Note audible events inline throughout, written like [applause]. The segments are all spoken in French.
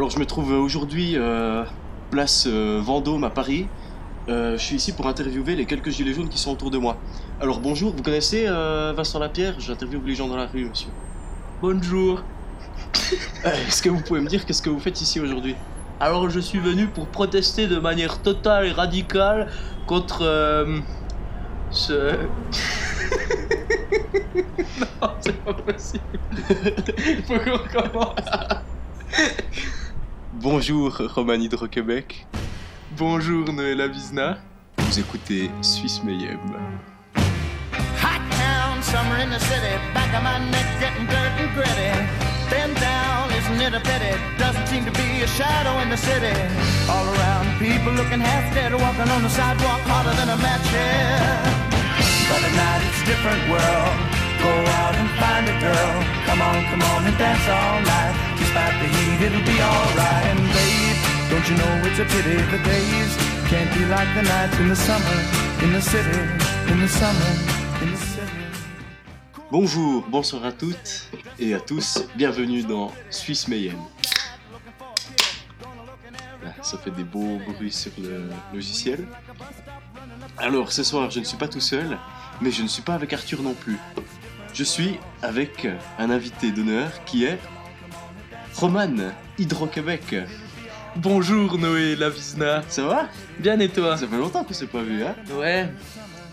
Alors je me trouve aujourd'hui euh, place euh, Vendôme à Paris. Euh, je suis ici pour interviewer les quelques gilets jaunes qui sont autour de moi. Alors bonjour, vous connaissez Vincent Lapierre? J'interviewe les gens dans la rue, monsieur. Bonjour. [laughs] Est-ce que vous pouvez me dire qu'est-ce que vous faites ici aujourd'hui? Alors je suis venu pour protester de manière totale et radicale contre ce... [laughs] non, c'est pas possible. Il [laughs] faut qu'on recommence. Bonjour Roman Hydro-Québec. Bonjour Noël Avizna. Vous écoutez Suisse Mayhem. Hot town, summer in the city, back of my neck getting dirt and gritty. Bend down, isn't it a pity? Doesn't seem to be a shadow in the city. All around, people looking half dead, walking on the sidewalk harder than a match here. But at night it's a different world. Go out and find a girl. Come on, come on and dance all night. Despite the heat, it'll be alright. And babe, don't you know it's a pity the days can't be like the nights in the summer, in the city, in the summer, in the city. Bonjour, bonsoir à toutes et à tous. Bienvenue dans Suisse Mayhem. Ça fait des beaux bruits sur le logiciel. Alors, ce soir, je ne suis pas tout seul, mais je ne suis pas avec Arthur non plus. Je suis avec un invité d'honneur qui est Roman Hydro-Québec. Bonjour Noël Avizna. Ça va? Bien et toi? Ça fait longtemps qu'on s'est pas vu, hein? Ouais,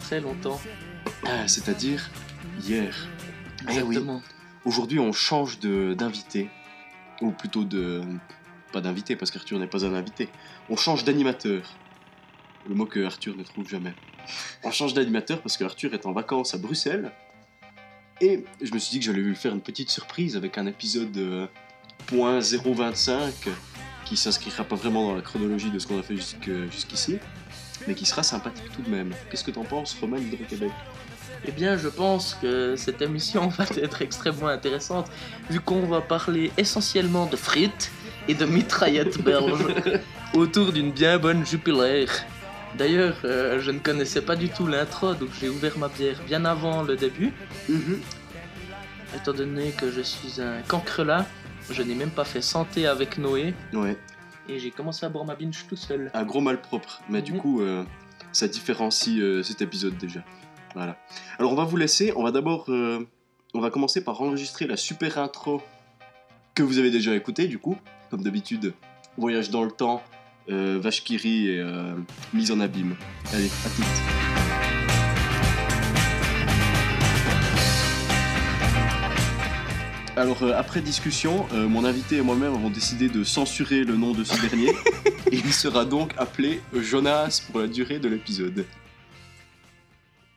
très longtemps. Ah, C'est-à-dire hier. Eh oui. Exactement. Aujourd'hui, on change de- d'invité. Ou plutôt de. Pas d'invité, parce qu'Arthur n'est pas un invité. On change d'animateur. Le mot que Arthur ne trouve jamais. On change d'animateur parce que Arthur est en vacances à Bruxelles. Et je me suis dit que j'allais lui faire une petite surprise avec un épisode euh, point .025 qui s'inscrira pas vraiment dans la chronologie de ce qu'on a fait jusqu'ici, mais qui sera sympathique tout de même. Qu'est-ce que t'en penses, Roman Hydro-Québec Eh bien, je pense que cette émission [laughs] va être extrêmement intéressante, vu qu'on va parler essentiellement de frites et de mitraillettes [laughs] belges autour d'une bien bonne jupilaire. D'ailleurs, euh, je ne connaissais pas du tout l'intro, donc j'ai ouvert ma bière bien avant le début. Mhm. Étant donné que je suis un cancrelat, je n'ai même pas fait santé avec Noé, Ouais. et j'ai commencé à boire ma binge tout seul. un gros malpropre. Mais du coup, euh, ça différencie euh, cet épisode déjà. Voilà. Alors on va vous laisser. On va d'abord, on va commencer par enregistrer la super intro que vous avez déjà écoutée du coup, comme d'habitude. Voyage dans le temps, euh, rit et euh, mise en abîme. Allez, à toutes. Alors, euh, après discussion, euh, mon invité et moi-même avons décidé de censurer le nom de ce dernier. et [laughs] il sera donc appelé Jonas pour la durée de l'épisode.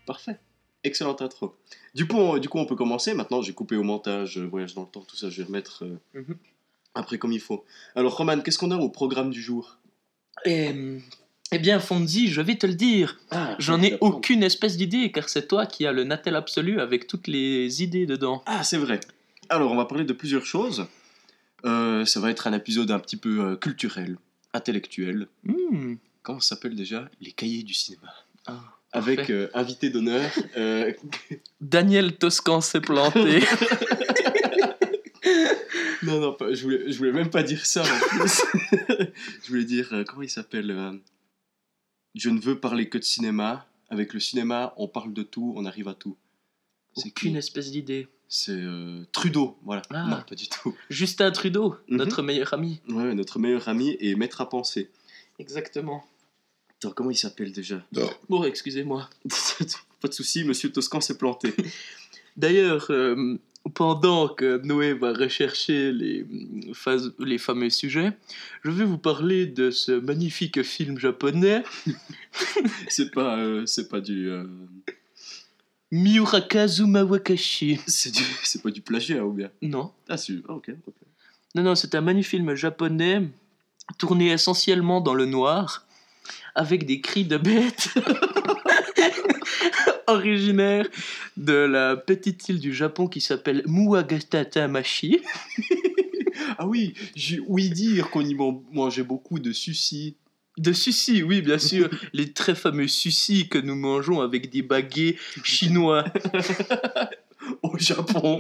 Parfait. Excellente intro. Du coup, on, du coup, on peut commencer. Maintenant, j'ai coupé au montage, euh, voyage dans le temps, tout ça, je vais remettre Mhm. après comme il faut. Alors, Roman, qu'est-ce qu'on a au programme du jour? Et, eh bien, Fonzi, je vais te le dire. J'en ai aucune espèce d'idée, car c'est toi qui as le natel absolu avec toutes les idées dedans. Ah, c'est vrai. Alors, on va parler de plusieurs choses. Euh, ça va être un épisode un petit peu euh, culturel, intellectuel. Hmm. Comment ça s'appelle déjà? Les cahiers du cinéma. Ah, Avec euh, invité d'honneur. Daniel Toscan s'est planté. [laughs] non, non, pas- je, voulais, je voulais même pas dire ça en plus. [laughs] je voulais dire, euh, comment il s'appelle euh, Je ne veux parler que de cinéma. Avec le cinéma, on parle de tout, on arrive à tout. C'est aucune qui espèce d'idée. C'est euh, Trudeau, voilà. Ah. Non, pas du tout. Justin Trudeau, Mhm. notre meilleur ami. Ouais, notre meilleur ami et maître à penser. Exactement. Attends, comment il s'appelle déjà? Bon, excusez-moi. [laughs] Pas de souci, monsieur Toscan s'est planté. [laughs] D'ailleurs, euh, pendant que Noé va rechercher les, mm, les fameux sujets, je vais vous parler de ce magnifique film japonais, [laughs] C'est pas, euh, c'est pas du, euh, Miurakazu Mawakashi. c'est du, c'est pas du plagiat ou bien? Non. Ah si, ah, ok. ok. Non, non, c'est un magnifique film japonais tourné essentiellement dans le noir, avec des cris de bêtes [laughs] originaires de la petite île du Japon qui s'appelle Muagatamashi. [laughs] Ah oui, j'ai ouï dire qu'on y man- mangeait beaucoup de sushi. De sushi, oui, bien sûr. [laughs] les très fameux sushi que nous mangeons avec des baguets chinois. [laughs] au Japon.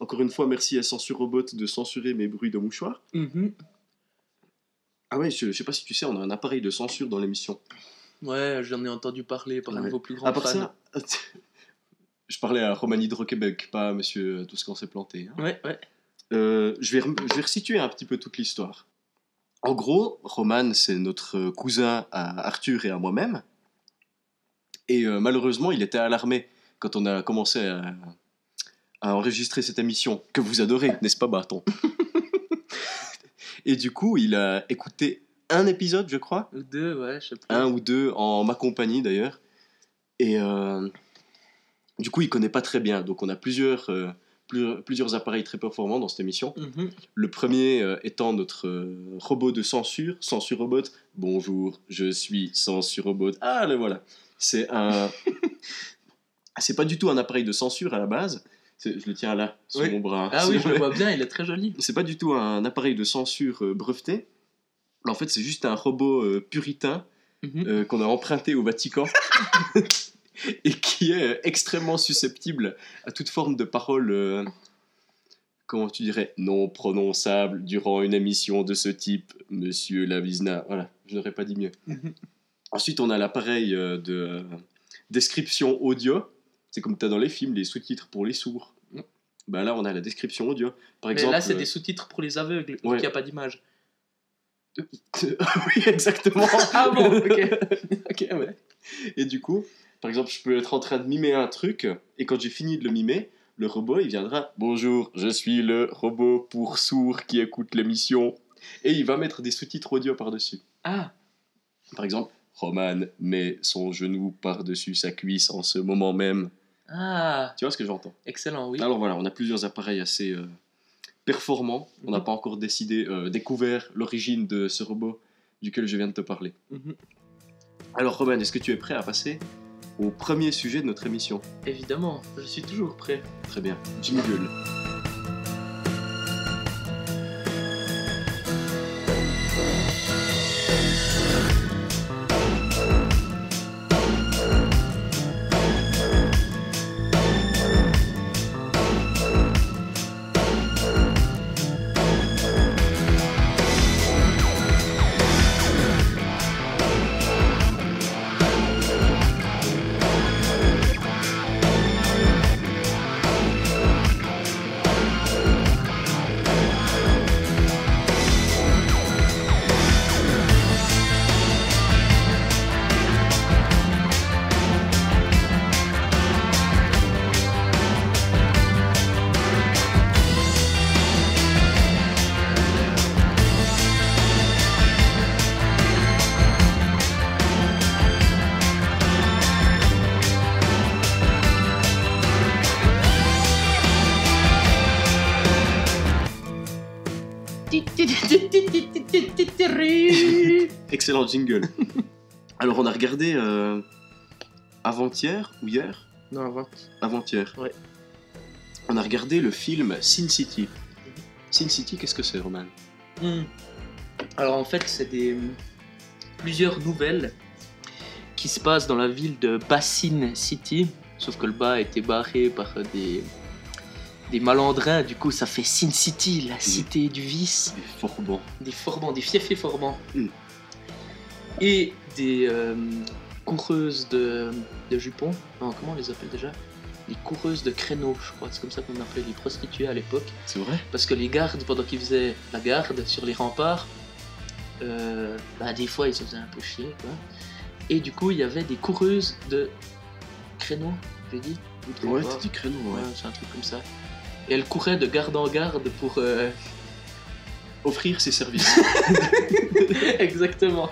Encore une une fois, merci à Censure Robot de censurer mes bruits de mouchoir. Mhm. Ah ouais, je, je sais pas si tu sais, on a un appareil de censure dans l'émission. Ouais, j'en ai entendu parler par un Ouais. de vos plus grands À part fans. ça, [laughs] je parlais à Romani Hydro-Québec, pas à monsieur Tout ce qu'on s'est planté. hein. Ouais, ouais. Euh, je, vais, je vais resituer un petit peu toute l'histoire. En gros, Roman, c'est notre cousin à Arthur et à moi-même. Et euh, malheureusement, il était alarmé quand on a commencé à, à enregistrer cette émission, que vous adorez, n'est-ce pas, Bâton [laughs] Et du coup, il a écouté un épisode, je crois, Ou deux, ouais, je sais plus. un ou deux en ma compagnie d'ailleurs. Et euh, du coup, il connaît pas très bien. Donc, on a plusieurs, euh, plus- plusieurs appareils très performants dans cette émission. Mhm. Le premier euh, étant notre robot de censure, Censure Robot. Bonjour, je suis Censure Robot. Ah, le voilà. C'est un. [laughs] C'est pas du tout un appareil de censure à la base. Je le tiens là, sur Oui. mon bras. Ah oui, je le vois [laughs] bien, il est très joli. C'est pas du tout un appareil de censure breveté. En fait, c'est juste un robot euh, puritain Mhm. euh, qu'on a emprunté au Vatican [laughs] et qui est euh, extrêmement susceptible à toute forme de parole, euh, comment tu dirais, non prononçable durant une émission de ce type, Monsieur Lavizna. Voilà, je n'aurais pas dit mieux. Mhm. Ensuite, on a l'appareil de description audio. C'est comme tu as dans les films, les sous-titres pour les sourds. Bah là, on a la description audio. Par Mais exemple, là, c'est des sous-titres pour les aveugles, ouais. qu'il n'y a pas d'image. [laughs] oui, exactement. Ah bon, ok. [laughs] ok, ouais. Et du coup, par exemple, je peux être en train de mimer un truc, et quand j'ai fini de le mimer, le robot, il viendra Bonjour, je suis le robot pour sourds qui écoute l'émission. Et il va mettre des sous-titres audio par-dessus. Ah, Par exemple, Roman met son genou par-dessus sa cuisse en ce moment même. ah, Tu vois ce que j'entends? Excellent, oui. Alors voilà, on a plusieurs appareils assez euh, performants. On n'a Mhm. pas encore décidé, euh, découvert l'origine de ce robot duquel je viens de te parler. Mhm. Alors Roman, est-ce que tu es prêt à passer au premier sujet de notre émission? Évidemment, je suis toujours prêt. Très bien. Jingle. Jingle. [laughs] Alors on a regardé euh, avant-hier ou hier Non, avant. Avant-hier. Ouais. On a regardé le film Sin City. Sin City, qu'est-ce que c'est, Roman? Hmm. Alors en fait, c'est des plusieurs nouvelles qui se passent dans la ville de Basin City, sauf que le bas a été barré par des des malandrins, du coup ça fait Sin City, la cité du vice, C'est fort bon. des forbans, des fiefs et forbans. Mm. Et des euh, coureuses de, de jupons, non comment on les appelle déjà? Les coureuses de créneaux, je crois, c'est comme ça qu'on appelait les prostituées à l'époque. C'est vrai? Parce que les gardes, pendant qu'ils faisaient la garde sur les remparts, euh, bah, des fois ils se faisaient un peu chier. Quoi. Et du coup, il y avait des coureuses de créneaux, j'ai dit? Ouais, t'as dit créneau, ouais. Ouais, c'est un truc comme ça. Et elles couraient de garde en garde pour. euh, Offrir ses services. [laughs] Exactement.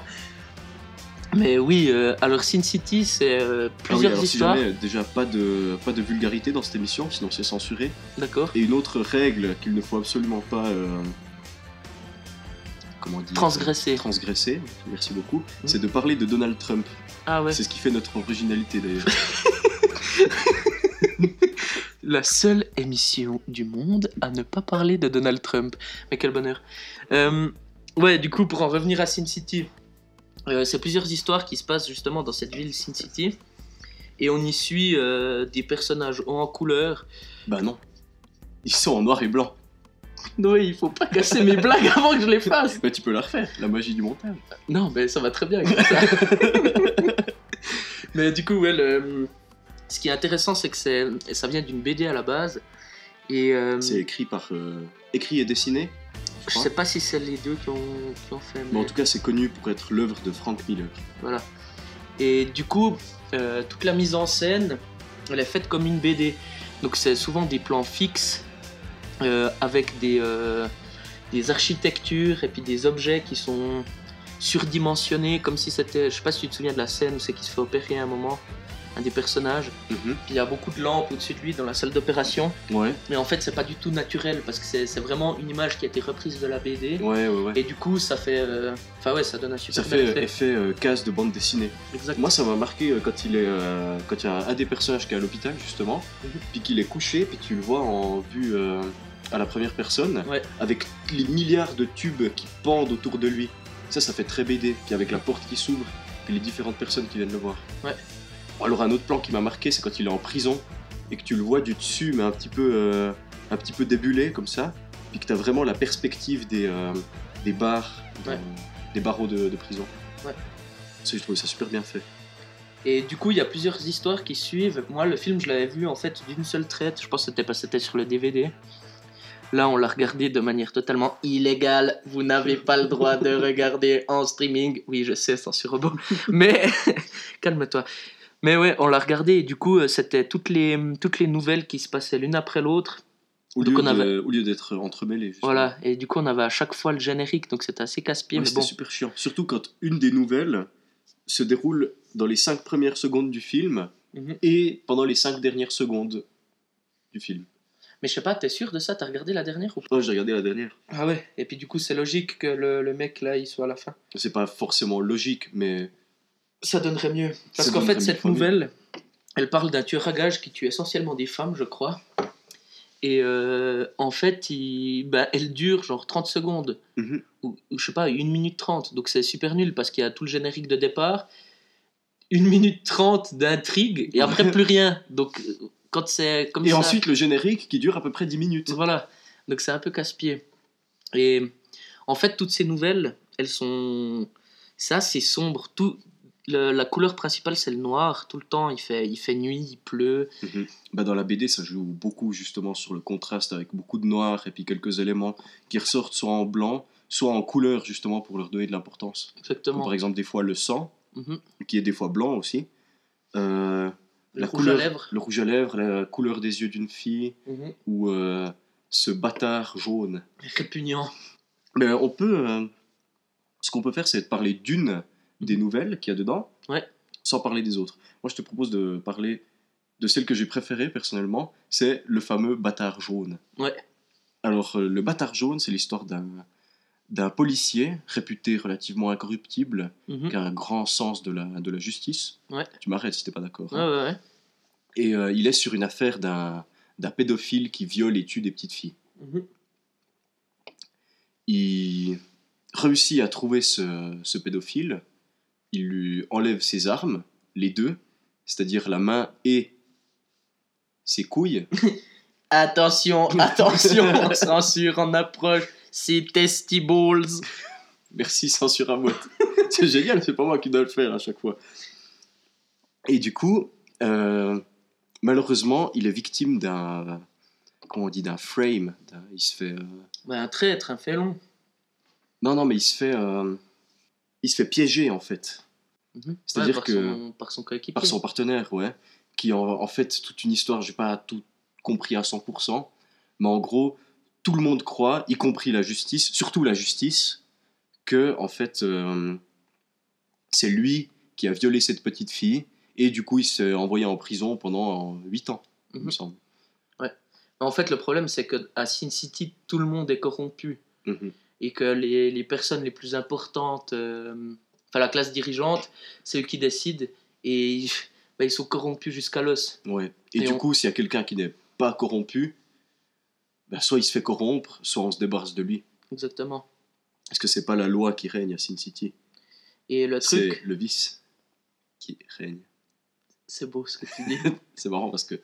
Mais oui, euh, alors Sin City, c'est euh, Ah oui, plusieurs alors si histoires. jamais, déjà pas de, pas de vulgarité dans cette émission, sinon c'est censuré. D'accord. Et une autre règle qu'il ne faut absolument pas. euh, comment dire Transgresser. Transgresser, merci beaucoup. C'est de parler de Donald Trump. Ah ouais. C'est ce qui fait notre originalité d'ailleurs. [laughs] [laughs] La seule émission du monde à ne pas parler de Donald Trump. Mais quel bonheur. Euh, ouais, du coup, pour en revenir à Sin City, euh, c'est plusieurs histoires qui se passent justement dans cette ville Sin City. Et on y suit euh, des personnages en couleur. bah non. ils sont en noir et blanc. Noé, il faut pas casser mes blagues avant que je les fasse. Bah, tu peux la refaire, la magie du montage. Non, mais ça va très bien comme ça. [laughs] mais du coup, ouais, le- ce qui est intéressant, c'est que c'est... ça vient d'une BD à la base. Et euh, C'est écrit par. écrit et dessiné. Je crois. sais pas si c'est les deux qui ont, qui ont fait. Mais en tout cas, c'est connu pour être l'œuvre de Frank Miller. Voilà. Et du coup, euh, toute la mise en scène, elle est faite comme une BD. Donc c'est souvent des plans fixes euh, avec des, euh, des architectures et puis des objets qui sont surdimensionnés, comme si c'était. Je sais pas si tu te souviens de la scène où c'est qui se fait opérer à un moment, un des personnages. Mhm. Puis il y a beaucoup de lampes au-dessus de lui dans la salle d'opération. Ouais, Mais en fait, c'est pas du tout naturel parce que c'est vraiment une image qui a été reprise de la BD. ouais, ouais. ouais. Et du coup, ça fait. euh, Enfin, ouais, ça donne un super Ça fait effet. effet euh, case de bande dessinée. Exact. Moi, ça m'a marqué euh, quand il est, euh, quand il y a un des personnages qui est à l'hôpital justement, Mhm. puis qu'il est couché, puis tu le vois en vue euh, à la première personne, Ouais. avec les milliards de tubes qui pendent autour de lui. Ça, ça fait très BD. Puis avec la porte qui s'ouvre, puis les différentes personnes qui viennent le voir. Ouais. Alors un autre plan qui m'a marqué, c'est quand il est en prison et que tu le vois du dessus, mais un petit peu, euh, un petit peu débulé comme ça, puis que tu as vraiment la perspective des, euh, des barres, Ouais. euh, des barreaux de, de prison. Ouais. Ça, j'ai trouvé ça super bien fait. Et du coup, il y a plusieurs histoires qui suivent. Moi, le film, je l'avais vu en fait d'une seule traite. Je pense que c'était que c'était sur le DVD. Là, on l'a regardé de manière totalement illégale. Vous n'avez pas le droit de regarder en streaming. Oui, je sais, censure robot. Mais [laughs] calme-toi. Mais ouais, on l'a regardé et du coup, euh, c'était toutes les, toutes les nouvelles qui se passaient l'une après l'autre. Au Donc lieu, on de- avait- au lieu d'être entremêlés. justement. Voilà. Et du coup, on avait à chaque fois le générique, donc c'était assez casse-pied. Ouais, mais c'était bon. super chiant. Surtout quand une des nouvelles se déroule dans les cinq premières secondes du film Mhm. et pendant les cinq dernières secondes du film. Mais je sais pas, t'es sûr de ça? T'as regardé la dernière ou pas? Oh, j'ai regardé la dernière. Ah ouais. Et puis du coup, c'est logique que le, le mec là, il soit à la fin. C'est pas forcément logique, mais Ça donnerait mieux. Parce qu'en fait, cette nouvelle, elle parle d'un tueur à gages qui tue essentiellement des femmes, je crois. Et euh, en fait, il, bah, elle dure genre 30 secondes. Mhm. Ou, ou je sais pas, 1 minute 30. Donc c'est super nul parce qu'il y a tout le générique de départ, 1 minute 30 d'intrigue, et après plus rien. Donc euh, quand c'est comme Et ça. ensuite le générique qui dure à peu près 10 minutes. Voilà, donc c'est un peu casse-pied. Et en fait, toutes ces nouvelles, elles sont. Ça, c'est sombre. Tout... le- la couleur principale, c'est le noir. Tout le temps, il fait, il fait nuit, il pleut. Mhm. Bah, dans la BD, ça joue beaucoup justement sur le contraste avec beaucoup de noir et puis quelques éléments qui ressortent soit en blanc, soit en couleur justement pour leur donner de l'importance. Comme Exactement. par exemple des fois le sang, Mhm. qui est des fois blanc aussi. Euh, Le la rouge couleur, à lèvres. Le rouge à lèvres, la couleur des yeux d'une fille, Mhm. ou euh, ce bâtard jaune. Répugnant. Mais on peut. euh, ce qu'on peut faire, c'est de parler d'une des nouvelles qu'il y a dedans, Ouais. sans parler des autres. Moi, je te propose de parler de celle que j'ai préférée personnellement, c'est le fameux bâtard jaune. Ouais. Alors, euh, le bâtard jaune, c'est l'histoire d'un d'un policier réputé relativement incorruptible, Mhm. qui a un grand sens de la, de la justice. Ouais. Tu m'arrêtes si t'es pas d'accord. Hein. ouais, ouais. Et euh, il est sur une affaire d'un d'un pédophile qui viole et tue des petites filles. Mhm. Il réussit à trouver ce, ce pédophile, il lui enlève ses armes, les deux, c'est-à-dire la main et ses couilles. [laughs] Attention, [laughs] attention, censure en approche. C'est testibles. Merci, censure à mode. [laughs] c'est génial, c'est pas moi qui dois le faire à chaque fois. Et du coup, euh, malheureusement, il est victime d'un. Comment on dit D'un frame. Il se fait. euh, Bah, un traître, un félon. Non, non, mais il se fait. euh, Il se fait piéger en fait. Mhm. C'est-à-dire que- Son, par son coéquipier. par son partenaire, ouais, qui en, en fait toute une histoire, j'ai pas tout compris à 100%, mais en gros, tout le monde croit, y compris la justice, surtout la justice, que en fait euh, c'est lui qui a violé cette petite fille et du coup il s'est envoyé en prison pendant 8 ans, il me Mhm. semble. En fait, le problème, c'est qu'à Sin City, tout le monde est corrompu. Mhm. Et que les, les personnes les plus importantes, euh, enfin la classe dirigeante, c'est eux qui décident. Et bah, ils sont corrompus jusqu'à l'os. Ouais. Et, Et du on- coup, s'il y a quelqu'un qui n'est pas corrompu, ben, soit il se fait corrompre, soit on se débarrasse de lui. Exactement. Est-ce que c'est pas la loi qui règne à Sin City? Et le C'est truc, le vice qui règne. c'est beau ce que tu dis. [laughs] C'est marrant parce que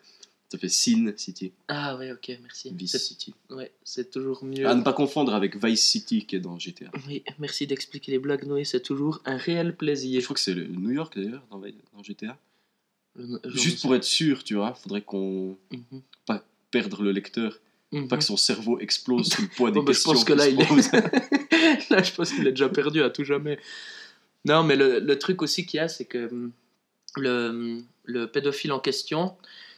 Ça fait Sin City, Ah ouais, ok, merci. Vice City. Ouais, c'est toujours mieux. À ne pas confondre avec Vice City qui est dans GTA. Oui, merci d'expliquer les blagues, Noé, c'est toujours un réel plaisir. je crois que c'est le New York d'ailleurs dans, GTA. Juste pour être sûr, tu vois, faudrait qu'on Mhm. perdre le lecteur, Mhm. pas que son cerveau explose sous le poids [laughs] des Bon, bah, je questions. pense que là, il est... [laughs] là, je pense qu'il est déjà perdu à tout jamais. Non, mais le, le truc aussi qu'il y a, c'est que hum, le, hum, le pédophile en question,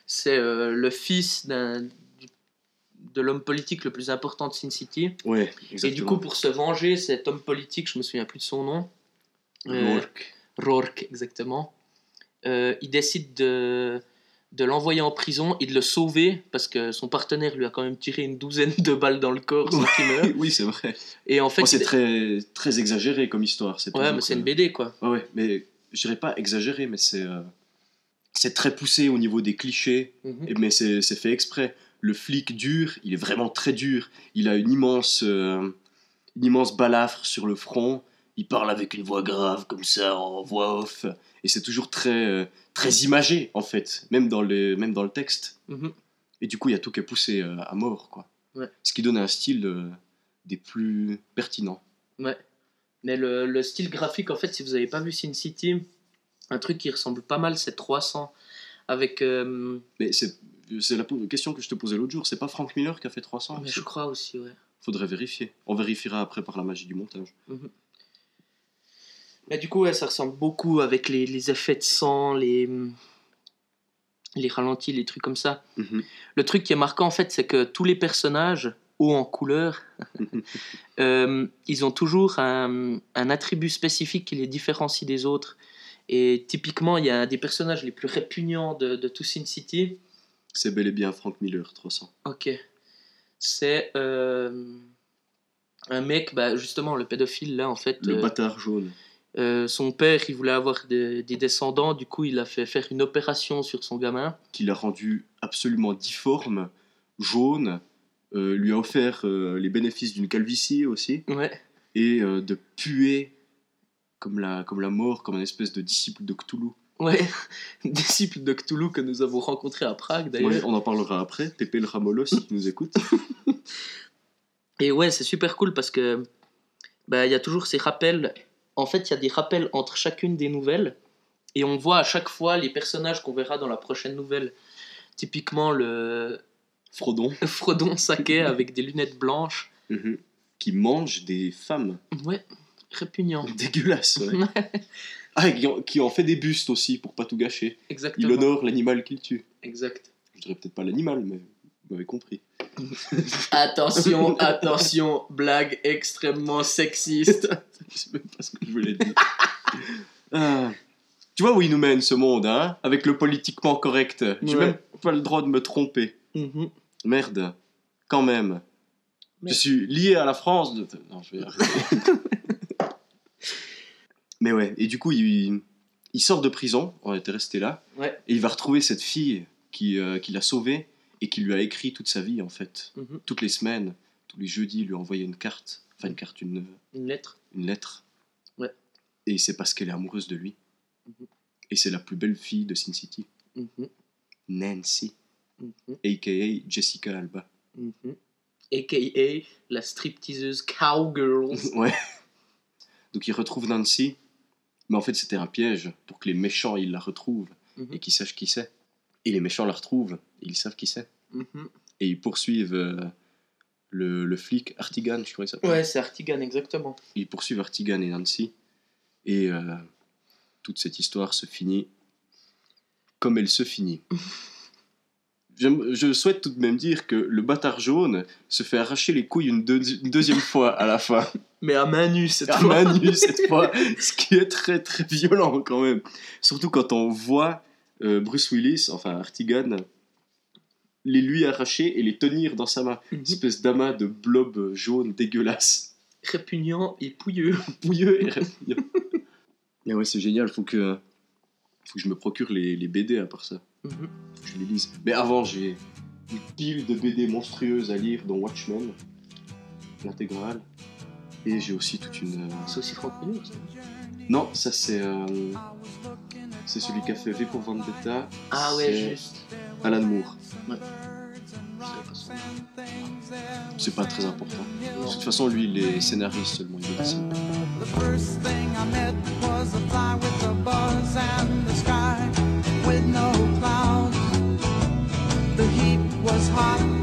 c'est euh, le fils d'un du- de l'homme politique le plus important de Sin City. Ouais, Et exactement. du coup, pour se venger, cet homme politique, je me souviens plus de son nom. euh, Rourke. Rourke, exactement. Euh, il décide de, de l'envoyer en prison et de le sauver parce que son partenaire lui a quand même tiré une douzaine de balles dans le corps sans qu'il meure. [laughs] Oui, c'est vrai. Et en fait, Bon, c'est très, très exagéré comme histoire. C'est ouais, mais c'est une euh, BD quoi. Ouais, ouais, mais je dirais pas exagéré, mais c'est euh, c'est très poussé au niveau des clichés, Mhm. mais c'est fait exprès. Le flic dur, il est vraiment très dur. Il a une immense, euh, une immense balafre sur le front. Il parle avec une voix grave, comme ça, en voix off. Et c'est toujours très, euh, très imagé, en fait, même dans, les, même dans le texte. Mhm. Et du coup, il y a tout qui est poussé euh, à mort, quoi. Ouais. Ce qui donne un style des plus pertinents. Ouais. Mais le, le style graphique, en fait, si vous n'avez pas vu Sin City, un truc qui ressemble pas mal, c'est 300. Avec. euh, Mais c'est la question que je te posais l'autre jour. C'est pas Frank Miller qui a fait 300 mais je crois aussi, ouais. Faudrait vérifier. On vérifiera après par la magie du montage. Mais du coup, ouais, ça ressemble beaucoup avec les, les effets de sang, les, les ralentis, les trucs comme ça. Le truc qui est marquant, en fait, c'est que tous les personnages, hauts en couleur, [laughs] euh, ils ont toujours un, un attribut spécifique qui les différencie des autres. Et typiquement, il y a un des personnages les plus répugnants de, de tout Sin City. C'est bel et bien Frank Miller 300. Ok. C'est euh, un mec, bah, justement, le pédophile, là, en fait. Le euh, bâtard jaune. euh, son père, il voulait avoir des, des descendants, du coup, il a fait faire une opération sur son gamin. qui l'a rendu absolument difforme, jaune, lui a offert les bénéfices d'une calvitie aussi, Ouais. et de puer comme la, comme la mort, comme un espèce de disciple de Cthulhu. Ouais, [laughs] disciple de Cthulhu que nous avons rencontré à Prague d'ailleurs. Ouais, on en parlera après. Pépé le Ramolos qui nous écoute. [laughs] Et ouais, c'est super cool parce que bah il y a toujours ces rappels. En fait, il y a des rappels entre chacune des nouvelles et on voit à chaque fois les personnages qu'on verra dans la prochaine nouvelle. Typiquement le Frodon, [laughs] Frodon Saké avec des lunettes blanches. Mhm. qui mange des femmes. Ouais, répugnant. [laughs] Dégueulasse, ouais. Ah, et qui en, qui en fait des bustes aussi pour pas tout gâcher. Exactement. Il honore l'animal qu'il tue. Exact. Je dirais peut-être pas l'animal, mais vous m'avez compris. [laughs] Attention, attention, blague extrêmement sexiste. [laughs] Je sais même pas ce que je voulais dire. Ah. Tu vois où il nous mène ce monde, hein? Avec le politiquement correct. J'ai Ouais. même pas le droit de me tromper. Mhm. Merde. Quand même. Je suis lié à la France. de- Non, je vais arrêter. Mais ouais, et du coup, il, il sort de prison. On était resté là. Ouais. Et il va retrouver cette fille qui, euh, qui l'a sauvé et qui lui a écrit toute sa vie, en fait. Mhm. Toutes les semaines, tous les jeudis, il lui a envoyé une carte. Enfin, une carte, une, Une lettre. une lettre. Ouais. Et c'est parce qu'elle est amoureuse de lui. Mhm. Et c'est la plus belle fille de Sin City. Mhm. Nancy, Mhm. a.k.a. Jessica Alba. Mhm. AKA la stripteaseuse Cowgirls. [laughs] Ouais. Donc il retrouve Nancy, mais en fait c'était un piège pour que les méchants ils la retrouvent Mhm. et qu'ils sachent qui c'est. Et les méchants la retrouvent et ils savent qui c'est. Mhm. Et ils poursuivent euh, le, le flic Artigan, je crois qu'il s'appelle. Ouais, c'est Artigan, exactement. Ils poursuivent Artigan et Nancy. Et euh, toute cette histoire se finit comme elle se finit. [laughs] Je souhaite tout de même dire que le bâtard jaune se fait arracher les couilles une, deux- une deuxième [laughs] fois à la fin. Mais à main nue cette à fois. main nue cette fois, ce qui est très très violent quand même. Surtout quand on voit euh, Bruce Willis, enfin Artigan, les lui arracher et les tenir dans sa main. Mhm. Une espèce d'amas de blob jaune dégueulasse. Répugnant et pouilleux. [laughs] Pouilleux et répugnant. [laughs] Et ouais, c'est génial, faut que, faut que je me procure les, les BD à part ça. Mhm. Je les lise. Mais avant, j'ai une pile de BD monstrueuses à lire, dont Watchmen, l'intégrale. Et j'ai aussi toute une. euh, C'est aussi Frank Miller. ça. Non, ça c'est. euh, C'est celui qui a fait V pour Vendetta. Ah C'est- ouais, juste. Alan Moore. Ça. C'est pas très important. De toute façon, lui, il est scénariste seulement. Il dessine. Hot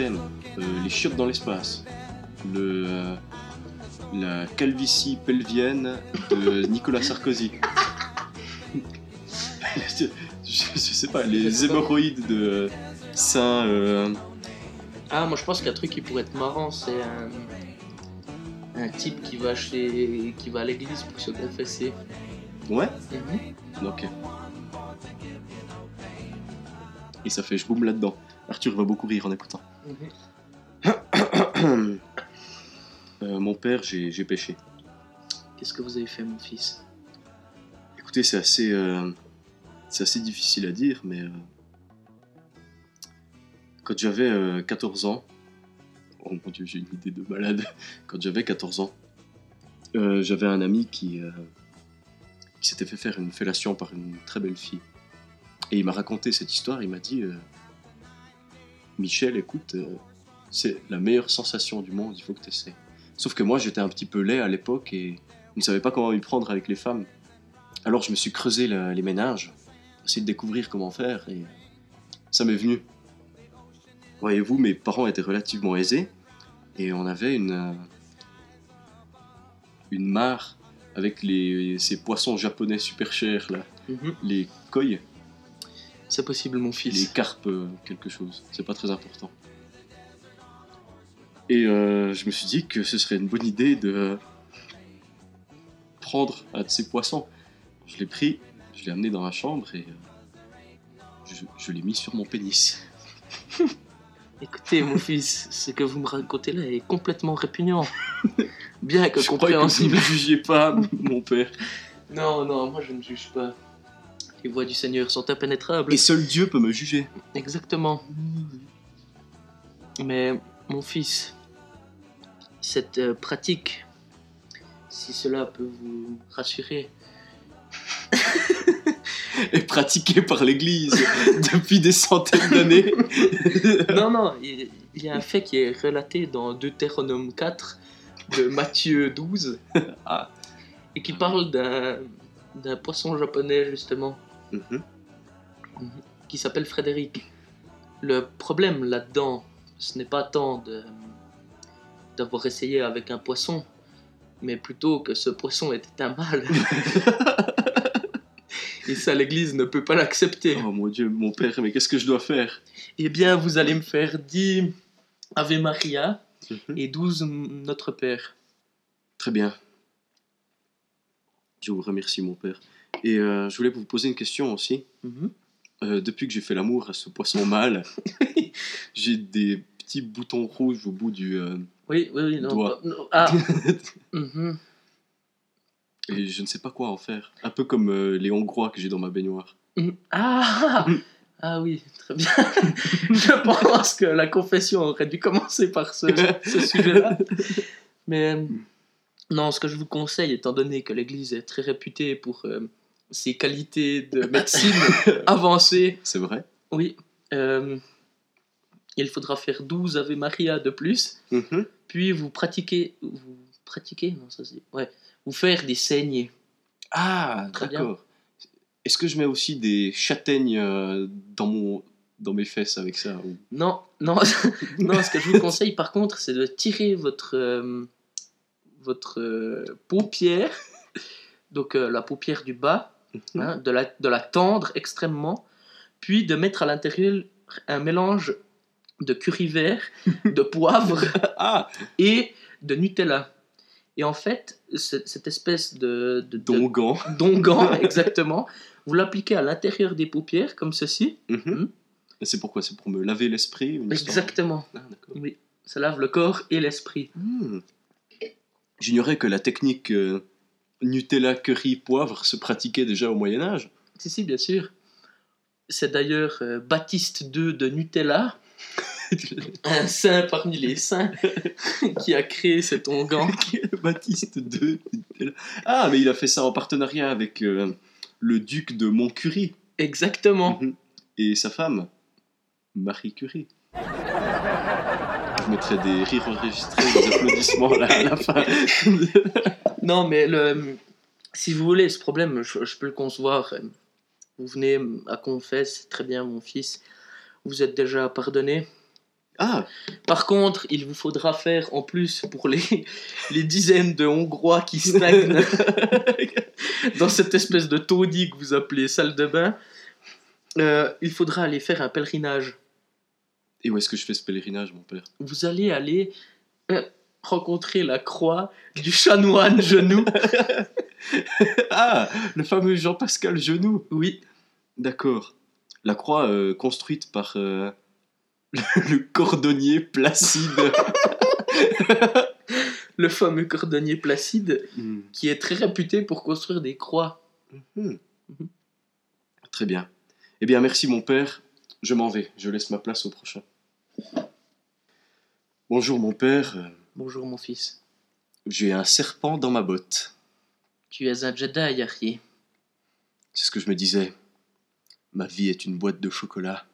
Euh, les chiottes dans l'espace, le, euh, la calvitie pelvienne de [laughs] Nicolas Sarkozy. [laughs] je, je sais pas, les hémorroïdes de Saint. euh, Ah, moi je pense qu'un truc qui pourrait être marrant, c'est un, un type qui va chez, qui va à l'église pour se confesser. Ouais, Mhm. ok. Et ça fait je boum là-dedans. Arthur va beaucoup rire en écoutant. Mhm. [coughs] Euh, mon père, j'ai pêché. Qu'est-ce que vous avez fait, mon fils? Écoutez, c'est assez, euh, c'est assez difficile à dire, mais euh, quand j'avais euh, 14 ans, oh mon dieu, j'ai une idée de malade. [laughs] Quand j'avais 14 ans, j'avais un ami qui, qui s'était fait faire une fellation par une très belle fille. Et il m'a raconté cette histoire, il m'a dit euh, Michel, écoute, euh, c'est la meilleure sensation du monde, il faut que tu essaies. Sauf que moi, j'étais un petit peu laid à l'époque et je ne savais pas comment m'y prendre avec les femmes. Alors je me suis creusé la- les ménages, essayer de découvrir comment faire, et ça m'est venu. Voyez-vous, mes parents étaient relativement aisés, et on avait une, euh, une mare avec les, ces poissons japonais super chers, là, Mhm. les koi, C'est possible, mon les fils. carpes euh, quelque chose, c'est pas très important. Et euh, je me suis dit que ce serait une bonne idée de prendre un de ces poissons. Je l'ai pris, je l'ai amené dans la chambre et euh, je, je l'ai mis sur mon pénis. [laughs] Écoutez, mon fils, ce que vous me racontez là est complètement répugnant. [laughs] Bien que Je crois que vous compréhensible. ne me jugiez pas, mon père. Non, non, moi je ne juge pas. Les voies du Seigneur sont impénétrables. Et seul Dieu peut me juger. Exactement. Mais mon fils, cette euh, pratique, si cela peut vous rassurer, [laughs] Et pratiqué par l'Église [laughs] depuis des centaines d'années. [laughs] non, non, il y a un fait qui est relaté dans Deutéronome 4 de Matthieu 12 Ah. et qui parle d'un poisson japonais justement Mhm. qui s'appelle Frédéric. Le problème là-dedans, ce n'est pas tant de d'avoir essayé avec un poisson, mais plutôt que ce poisson était un mâle. [laughs] Et ça, l'Église ne peut pas l'accepter. Oh mon Dieu, mon père, mais qu'est-ce que je dois faire? Eh bien, vous allez me faire 10 Ave Maria Mhm. et 12 Notre Père. Très bien. Je vous remercie, mon père. Et euh, je voulais vous poser une question aussi. Mhm. Euh, depuis que j'ai fait l'amour à ce poisson mâle, [laughs] j'ai des petits boutons rouges au bout du. euh, Oui, oui, oui. Non, Doigt. pas- non, ah [laughs] Mhm. et je ne sais pas quoi en faire. Un peu comme euh, les Hongrois que j'ai dans ma baignoire. Mhm. Ah [laughs] Ah oui, très bien. Je pense que la confession aurait dû commencer par ce, ce sujet-là. Mais non, ce que je vous conseille, étant donné que l'Église est très réputée pour euh, ses qualités de médecine [laughs] avancées, C'est vrai oui, euh, il faudra faire 12 Ave Maria de plus, Mhm. puis vous pratiquez, vous pratiquez, non ça c'est, ouais, vous faire des saignées. Ah, Très bien. d'accord. Est-ce que je mets aussi des châtaignes euh, dans, mon, dans mes fesses avec ça ou- Non, non, [laughs] non. Ce que je vous conseille, par contre, c'est de tirer votre euh, votre euh, paupière, donc la paupière du bas, Mhm. hein, de, la, de la tendre extrêmement, puis de mettre à l'intérieur un mélange de curry vert, [laughs] de poivre [laughs] Ah, et de Nutella. Et en fait, ce- cette espèce de, de, de- Dongan. d'onguent, [laughs] exactement, vous l'appliquez à l'intérieur des paupières, comme ceci. Mhm. Mhm. Et C'est pourquoi? C'est pour me laver l'esprit Exactement. Ah. Oui, ça lave le corps et l'esprit. Hmm. J'ignorais que la technique euh, Nutella curry poivre se pratiquait déjà au Moyen Âge. Si, si, bien sûr. C'est d'ailleurs euh, Baptiste II de Nutella, [laughs] un saint parmi les saints, [laughs] qui a créé cet onguent. [laughs] Baptiste II. Nutella. Ah, mais il a fait ça en partenariat avec euh, le duc de Montcurie Exactement. Mhm. et sa femme, Marie Curie. Je mettrai des rires enregistrés, des applaudissements là, à la fin. [laughs] Non, mais le, si vous voulez, ce problème, je, je peux le concevoir. Vous venez à confesse, très bien, mon fils. Vous êtes déjà pardonné. Ah, Par contre, il vous faudra faire en plus pour les, les dizaines de Hongrois qui stagnent [laughs] dans cette espèce de taudis que vous appelez salle de bain. euh, il faudra aller faire un pèlerinage. Et où est-ce que je fais ce pèlerinage, mon père? Vous allez aller euh, rencontrer la croix du chanoine genou. [laughs] Ah, le fameux Jean-Pascal Genoux. Oui, D'accord. La croix euh, construite par euh, le cordonnier Placide. [laughs] le fameux cordonnier Placide Hmm. qui est très réputé pour construire des croix. Hmm. Très bien. Eh bien, merci mon père. Je m'en vais. Je laisse ma place au prochain. Bonjour mon père. Bonjour mon fils. J'ai un serpent dans ma botte. Tu es un Jedi, Harry. C'est ce que je me disais. Ma vie est une boîte de chocolat.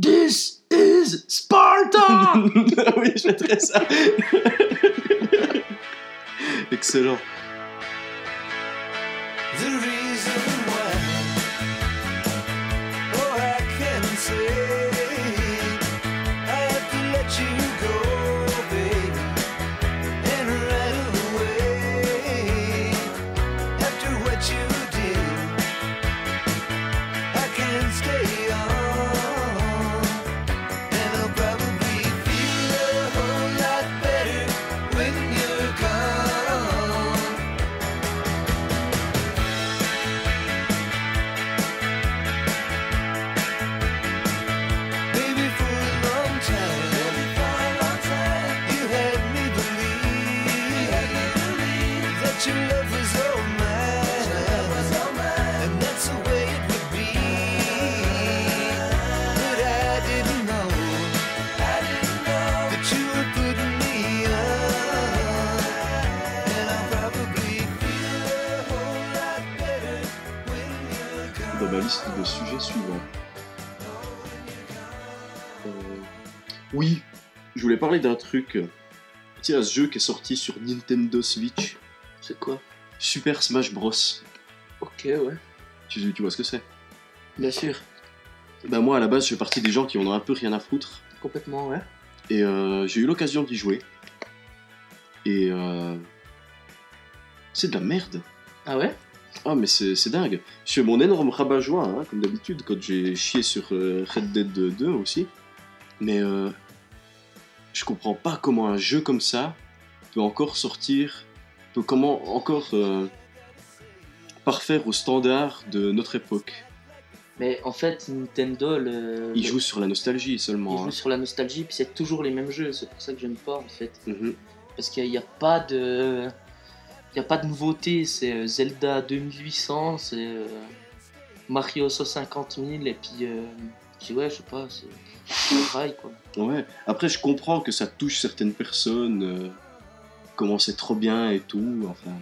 This is Sparta! [laughs] oui, je mettrais ça. [laughs] Excellent. Voulais parler d'un truc. Tu sais, ce jeu qui est sorti sur Nintendo Switch, C'est quoi? Super Smash Bros. Ok, ouais. Tu, tu vois ce que c'est? Bien sûr. Bah moi à la base je fais partie des gens qui en ont un peu rien à foutre. Complètement, ouais. Et euh, j'ai eu l'occasion d'y jouer. Et euh, c'est de la merde. Ah ouais? Ah mais c'est dingue. Je fais mon énorme rabat-joie, hein, comme d'habitude, quand j'ai chié sur euh, Red Dead 2 aussi. Mais euh, je comprends pas comment un jeu comme ça peut encore sortir, peut comment encore euh, parfaire aux standards de notre époque. Mais en fait, Nintendo, le... Il le- joue sur la nostalgie il seulement. joue hein. sur la nostalgie, puis c'est toujours les mêmes jeux. C'est pour ça que j'aime pas, en fait. Mhm. Parce qu'il n'y a pas de... Il n'y a pas de nouveauté. C'est euh, Zelda 2800, c'est euh, Mario 150 000, et puis... euh, puis ouais, je sais pas, c'est quoi. Ouais. Après, je comprends que ça touche certaines personnes, euh, comment c'est trop bien et tout. Enfin,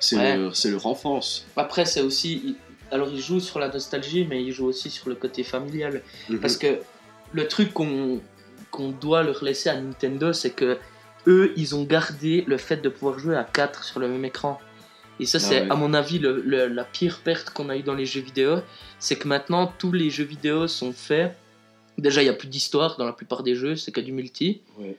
c'est Ouais. leur, leur enfance. Après, c'est aussi... Alors, il joue sur la nostalgie, mais il joue aussi sur le côté familial. Mhm. Parce que le truc qu'on qu'on doit leur laisser à Nintendo, c'est que eux, ils ont gardé le fait de pouvoir jouer à 4 sur le même écran. Et ça, Ah c'est ouais. à mon avis le- le- la pire perte qu'on a eu dans les jeux vidéo. C'est que maintenant, tous les jeux vidéo sont faits. Déjà, il n'y a plus d'histoire dans la plupart des jeux, c'est que du multi. Ouais.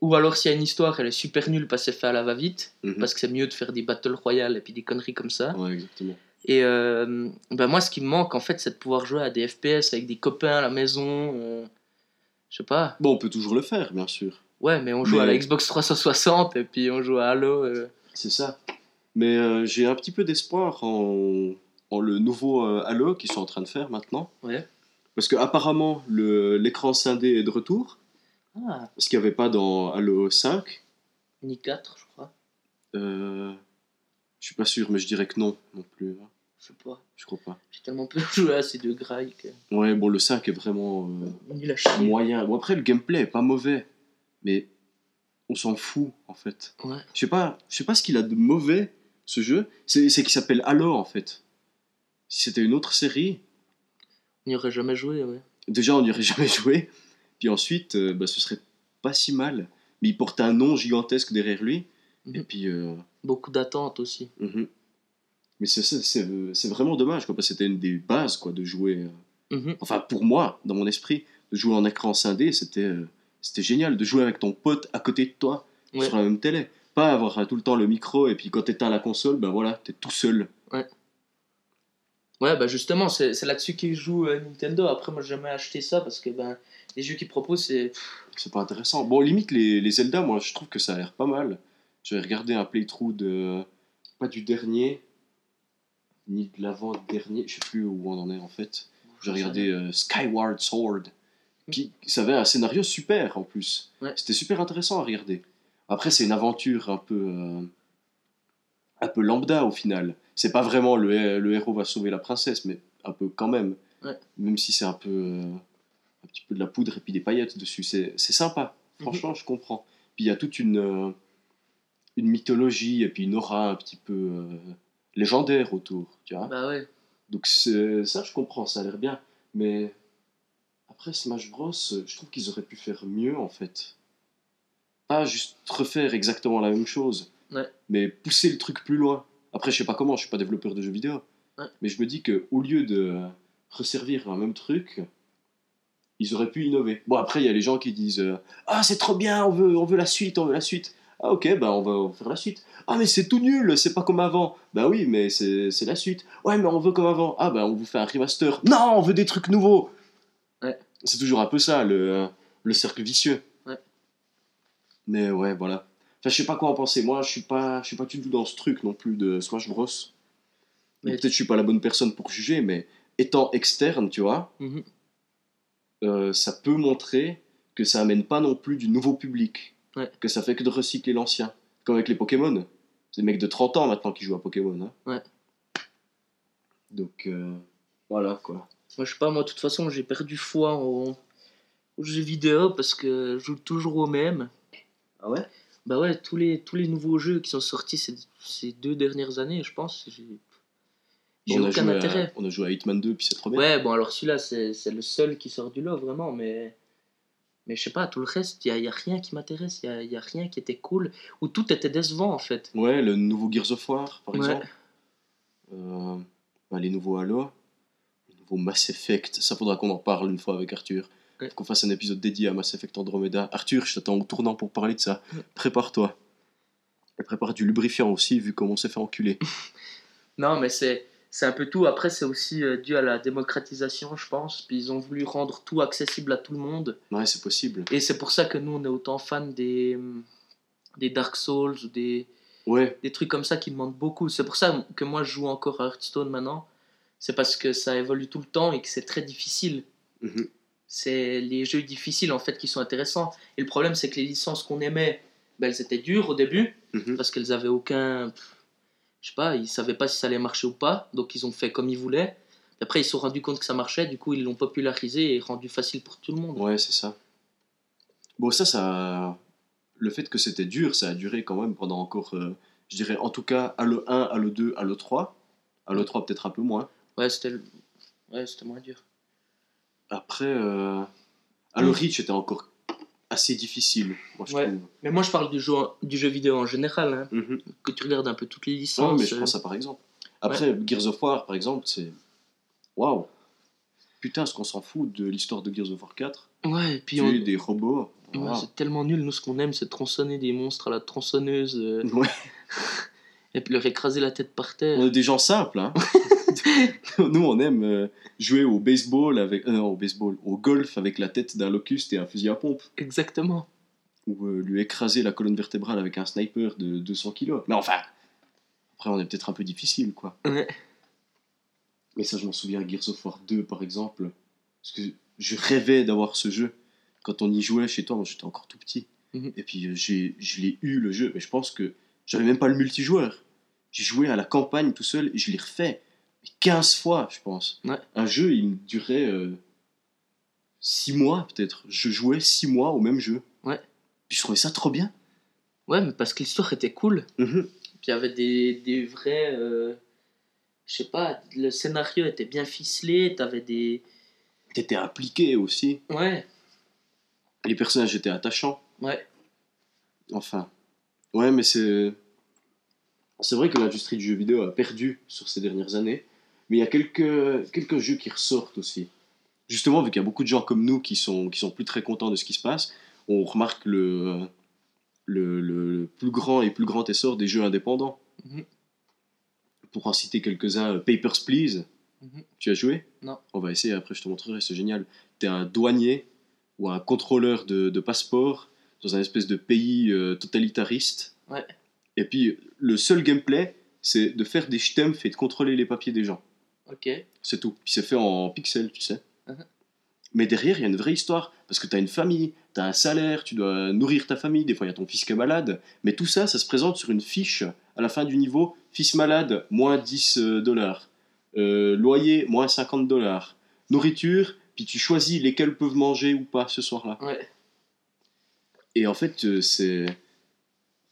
Ou alors, s'il y a une histoire, elle est super nulle parce que c'est fait à la va-vite. Mhm. Parce que c'est mieux de faire des battle royale et puis des conneries comme ça. Ouais, exactement. Et euh, bah, moi, ce qui me manque, en fait, c'est de pouvoir jouer à des FPS avec des copains à la maison. euh, je sais pas. Bon, on peut toujours le faire, bien sûr. Ouais, mais on joue Mais- à la Xbox 360 et puis on joue à Halo. euh. C'est ça. Mais euh, j'ai un petit peu d'espoir en, en le nouveau euh, Halo qu'ils sont en train de faire maintenant. Ouais. Parce que apparemment le- l'écran scindé est de retour, Ah, ce qu'il n'y avait pas dans Halo 5. ni 4, je crois. Euh, je suis pas sûr, mais je dirais que non, non plus. hein. Je sais pas. Je crois pas. J'ai tellement peu joué à ces deux grailles que. Ouais, bon, le 5 est vraiment euh, moyen. Bon, après, le gameplay est pas mauvais, mais on s'en fout, en fait. Ouais. Je sais pas, je sais pas ce qu'il a de mauvais, ce jeu. C'est c'est qu'il s'appelle Halo, en fait. Si c'était une autre série, On n'y aurait jamais joué, ouais. déjà, on n'y aurait [laughs] jamais joué. Puis ensuite, euh, bah, ce serait pas si mal. Mais il porte un nom gigantesque derrière lui. Et Mhm. puis... euh, Beaucoup d'attentes aussi. mhm. Mais c'est- c'est vraiment dommage, quoi, parce que c'était une des bases, quoi, de jouer... euh, Mhm. enfin pour moi, dans mon esprit, de jouer en écran scindé, c'était euh, c'était génial de jouer avec ton pote à côté de toi Ouais. sur la même télé. Pas avoir euh, tout le temps le micro et puis quand t'éteins la console, ben voilà, t'es tout seul. Ouais, bah justement, c'est c'est là-dessus qu'ils jouent euh, Nintendo. Après, moi, j'ai jamais acheté ça parce que ben, les jeux qu'ils proposent, c'est. C'est pas intéressant. Bon, limite les, les Zelda, moi je trouve que ça a l'air pas mal. J'avais regardé un playthrough de. pas du dernier, ni de l'avant-dernier, je sais plus où on en est en fait. J'ai regardé euh, Skyward Sword. Puis ça avait un scénario super en plus. Ouais. C'était super intéressant à regarder. Après, c'est une aventure un peu. euh, un peu lambda au final. C'est pas vraiment le, le héros va sauver la princesse, mais un peu quand même. Ouais. Même si c'est un peu. euh, un petit peu de la poudre et puis des paillettes dessus. C'est c'est sympa. Franchement, je comprends. Puis il y a toute une. euh, une mythologie et puis une aura un petit peu euh, légendaire autour, tu vois. Bah ouais. Donc ça, je comprends, ça a l'air bien. Mais après Smash Bros, je trouve qu'ils auraient pu faire mieux en fait. Pas juste refaire exactement la même chose, Ouais. mais pousser le truc plus loin. Après, je sais pas comment, je suis pas développeur de jeux vidéo, Ouais. mais je me dis que au lieu de resservir un même truc, ils auraient pu innover. Bon, après, il y a les gens qui disent euh, Ah, c'est trop bien, on veut, on veut la suite, on veut la suite. Ah, ok, bah on va faire la suite. Ah, mais c'est tout nul, c'est pas comme avant. Bah oui, mais c'est c'est la suite. Ouais, mais on veut comme avant. Ah, bah on vous fait un remaster. Non, on veut des trucs nouveaux. Ouais. C'est toujours un peu ça, le, le cercle vicieux. Ouais. Mais ouais, voilà. Enfin, je sais pas quoi en penser. Moi, je suis pas, je suis pas du tout dans ce truc non plus de Smash Bros. Mais- Peut-être je suis pas la bonne personne pour juger, mais étant externe, tu vois, Mhm. euh, ça peut montrer que ça amène pas non plus du nouveau public. Ouais. Que ça fait que de recycler l'ancien. Comme avec les Pokémon. C'est des mecs de 30 ans maintenant qui jouent à Pokémon. hein. Ouais. Donc, euh, voilà quoi. Moi, je sais pas, moi, de toute façon, j'ai perdu foi au- aux jeux vidéo parce que je joue toujours au même. Ah ouais? Bah ouais, tous les, tous les nouveaux jeux qui sont sortis ces, ces deux dernières années, je pense, j'ai aucun intérêt. à, on a joué à Hitman 2, puis c'est trop bien. Ouais, bon, alors celui-là, c'est le seul qui sort du lot, vraiment, mais. Mais je sais pas, tout le reste, il y a, a rien qui m'intéresse, il y a, a rien qui était cool, ou tout était décevant en fait. Ouais, le nouveau Gears of War, par Ouais. exemple. Euh, bah, les nouveaux Halo. Le nouveau Mass Effect. Ça faudra qu'on en parle une fois avec Arthur. Ouais. Qu'on fasse un épisode dédié à Mass Effect Andromeda. Arthur, je t'attends au tournant pour parler de ça. Prépare-toi. Et prépare du lubrifiant aussi, vu comment on s'est fait enculer. [laughs] Non, mais c'est c'est un peu tout. Après, c'est aussi euh, dû à la démocratisation, je pense. Puis ils ont voulu rendre tout accessible à tout le monde. Ouais, c'est possible. Et c'est pour ça que nous, on est autant fans des, des Dark Souls ou des, Ouais, des trucs comme ça qui demandent beaucoup. C'est pour ça que moi, je joue encore à Hearthstone maintenant. C'est parce que ça évolue tout le temps et que c'est très difficile. mhm. C'est les jeux difficiles en fait qui sont intéressants. Et le problème, c'est que les licences qu'on aimait, ben, elles étaient dures au début Mhm. parce qu'elles avaient aucun. Je sais pas, ils savaient pas si ça allait marcher ou pas, donc ils ont fait comme ils voulaient. Après, ils se sont rendus compte que ça marchait, du coup, ils l'ont popularisé et rendu facile pour tout le monde. Ouais, c'est ça. Bon, ça, ça. Le fait que c'était dur, ça a duré quand même pendant encore, euh, je dirais en tout cas, Halo 1, Halo 2, Halo 3. Halo 3, peut-être un peu moins. Ouais, c'était ouais, c'était moins dur. Après, euh, Halo. Reach était encore assez difficile, moi je Ouais. trouve. Mais moi, je parle du jeu, du jeu vidéo en général, hein, Mhm. que tu regardes un peu toutes les Ouais, licences. mais je euh, prends ça par exemple. Après, Gears of War, par exemple, c'est. Waouh! Putain, ce qu'on s'en fout de l'histoire de Gears of War 4. Ouais, et puis on- des robots. Ouais, c'est tellement nul. Nous, ce qu'on aime, c'est tronçonner des monstres à la tronçonneuse euh, Ouais. [laughs] et puis leur écraser la tête par terre. On est des gens simples, hein. [laughs] [laughs] Nous, on aime euh, jouer au baseball avec, euh, non, au baseball, au golf avec la tête d'un locuste et un fusil à pompe, Exactement. ou euh, lui écraser la colonne vertébrale avec un sniper de 200 kilos. Mais enfin, après, on est peut-être un peu difficile, quoi. Ouais. Mais ça, je m'en souviens, Gears of War 2, par exemple, parce que je rêvais d'avoir ce jeu. Quand on y jouait chez toi, j'étais encore tout petit. Mhm. Et puis, euh, j'ai, je l'ai eu, le jeu, mais je pense que j'avais même pas le multijoueur. J'ai joué à la campagne tout seul et je l'ai refait 15 fois, je pense. Ouais. Un jeu, il me durait 6 mois, peut-être. Je jouais 6 mois au même jeu. Ouais. Puis je trouvais ça trop bien. Ouais, mais parce que l'histoire était cool. Mhm. Puis il y avait des, des vrais. euh, je sais pas, le scénario était bien ficelé, t'avais des. T'étais impliqué aussi. Ouais, Les personnages étaient attachants. ouais. Enfin. Ouais, mais c'est. C'est vrai que l'industrie du jeu vidéo a perdu sur ces dernières années. Mais il y a quelques, quelques jeux qui ressortent aussi. Justement, vu qu'il y a beaucoup de gens comme nous qui sont, qui sont plus très contents de ce qui se passe, on remarque le, le, plus grand et plus grand essor des jeux indépendants. Mhm. Pour en citer quelques-uns, Papers, Please. Mhm. Tu as joué? Non. On va essayer, après je te montrerai, c'est génial. T'es un douanier ou un contrôleur de, de passeport dans un espèce de pays euh, totalitariste. Ouais. Et puis, le seul gameplay, c'est de faire des schtempfs et de contrôler les papiers des gens. Ok. C'est tout. Puis c'est fait en pixels, tu sais. Mhm. Mais derrière, il y a une vraie histoire. Parce que tu as une famille, tu as un salaire, tu dois nourrir ta famille. Des fois, il y a ton fils qui est malade. Mais tout ça, ça se présente sur une fiche à la fin du niveau. Fils malade, moins 10 euh, dollars. Euh, loyer, moins 50 dollars. Nourriture, puis tu choisis lesquels peuvent manger ou pas ce soir-là. Ouais. Et en fait, euh, c'est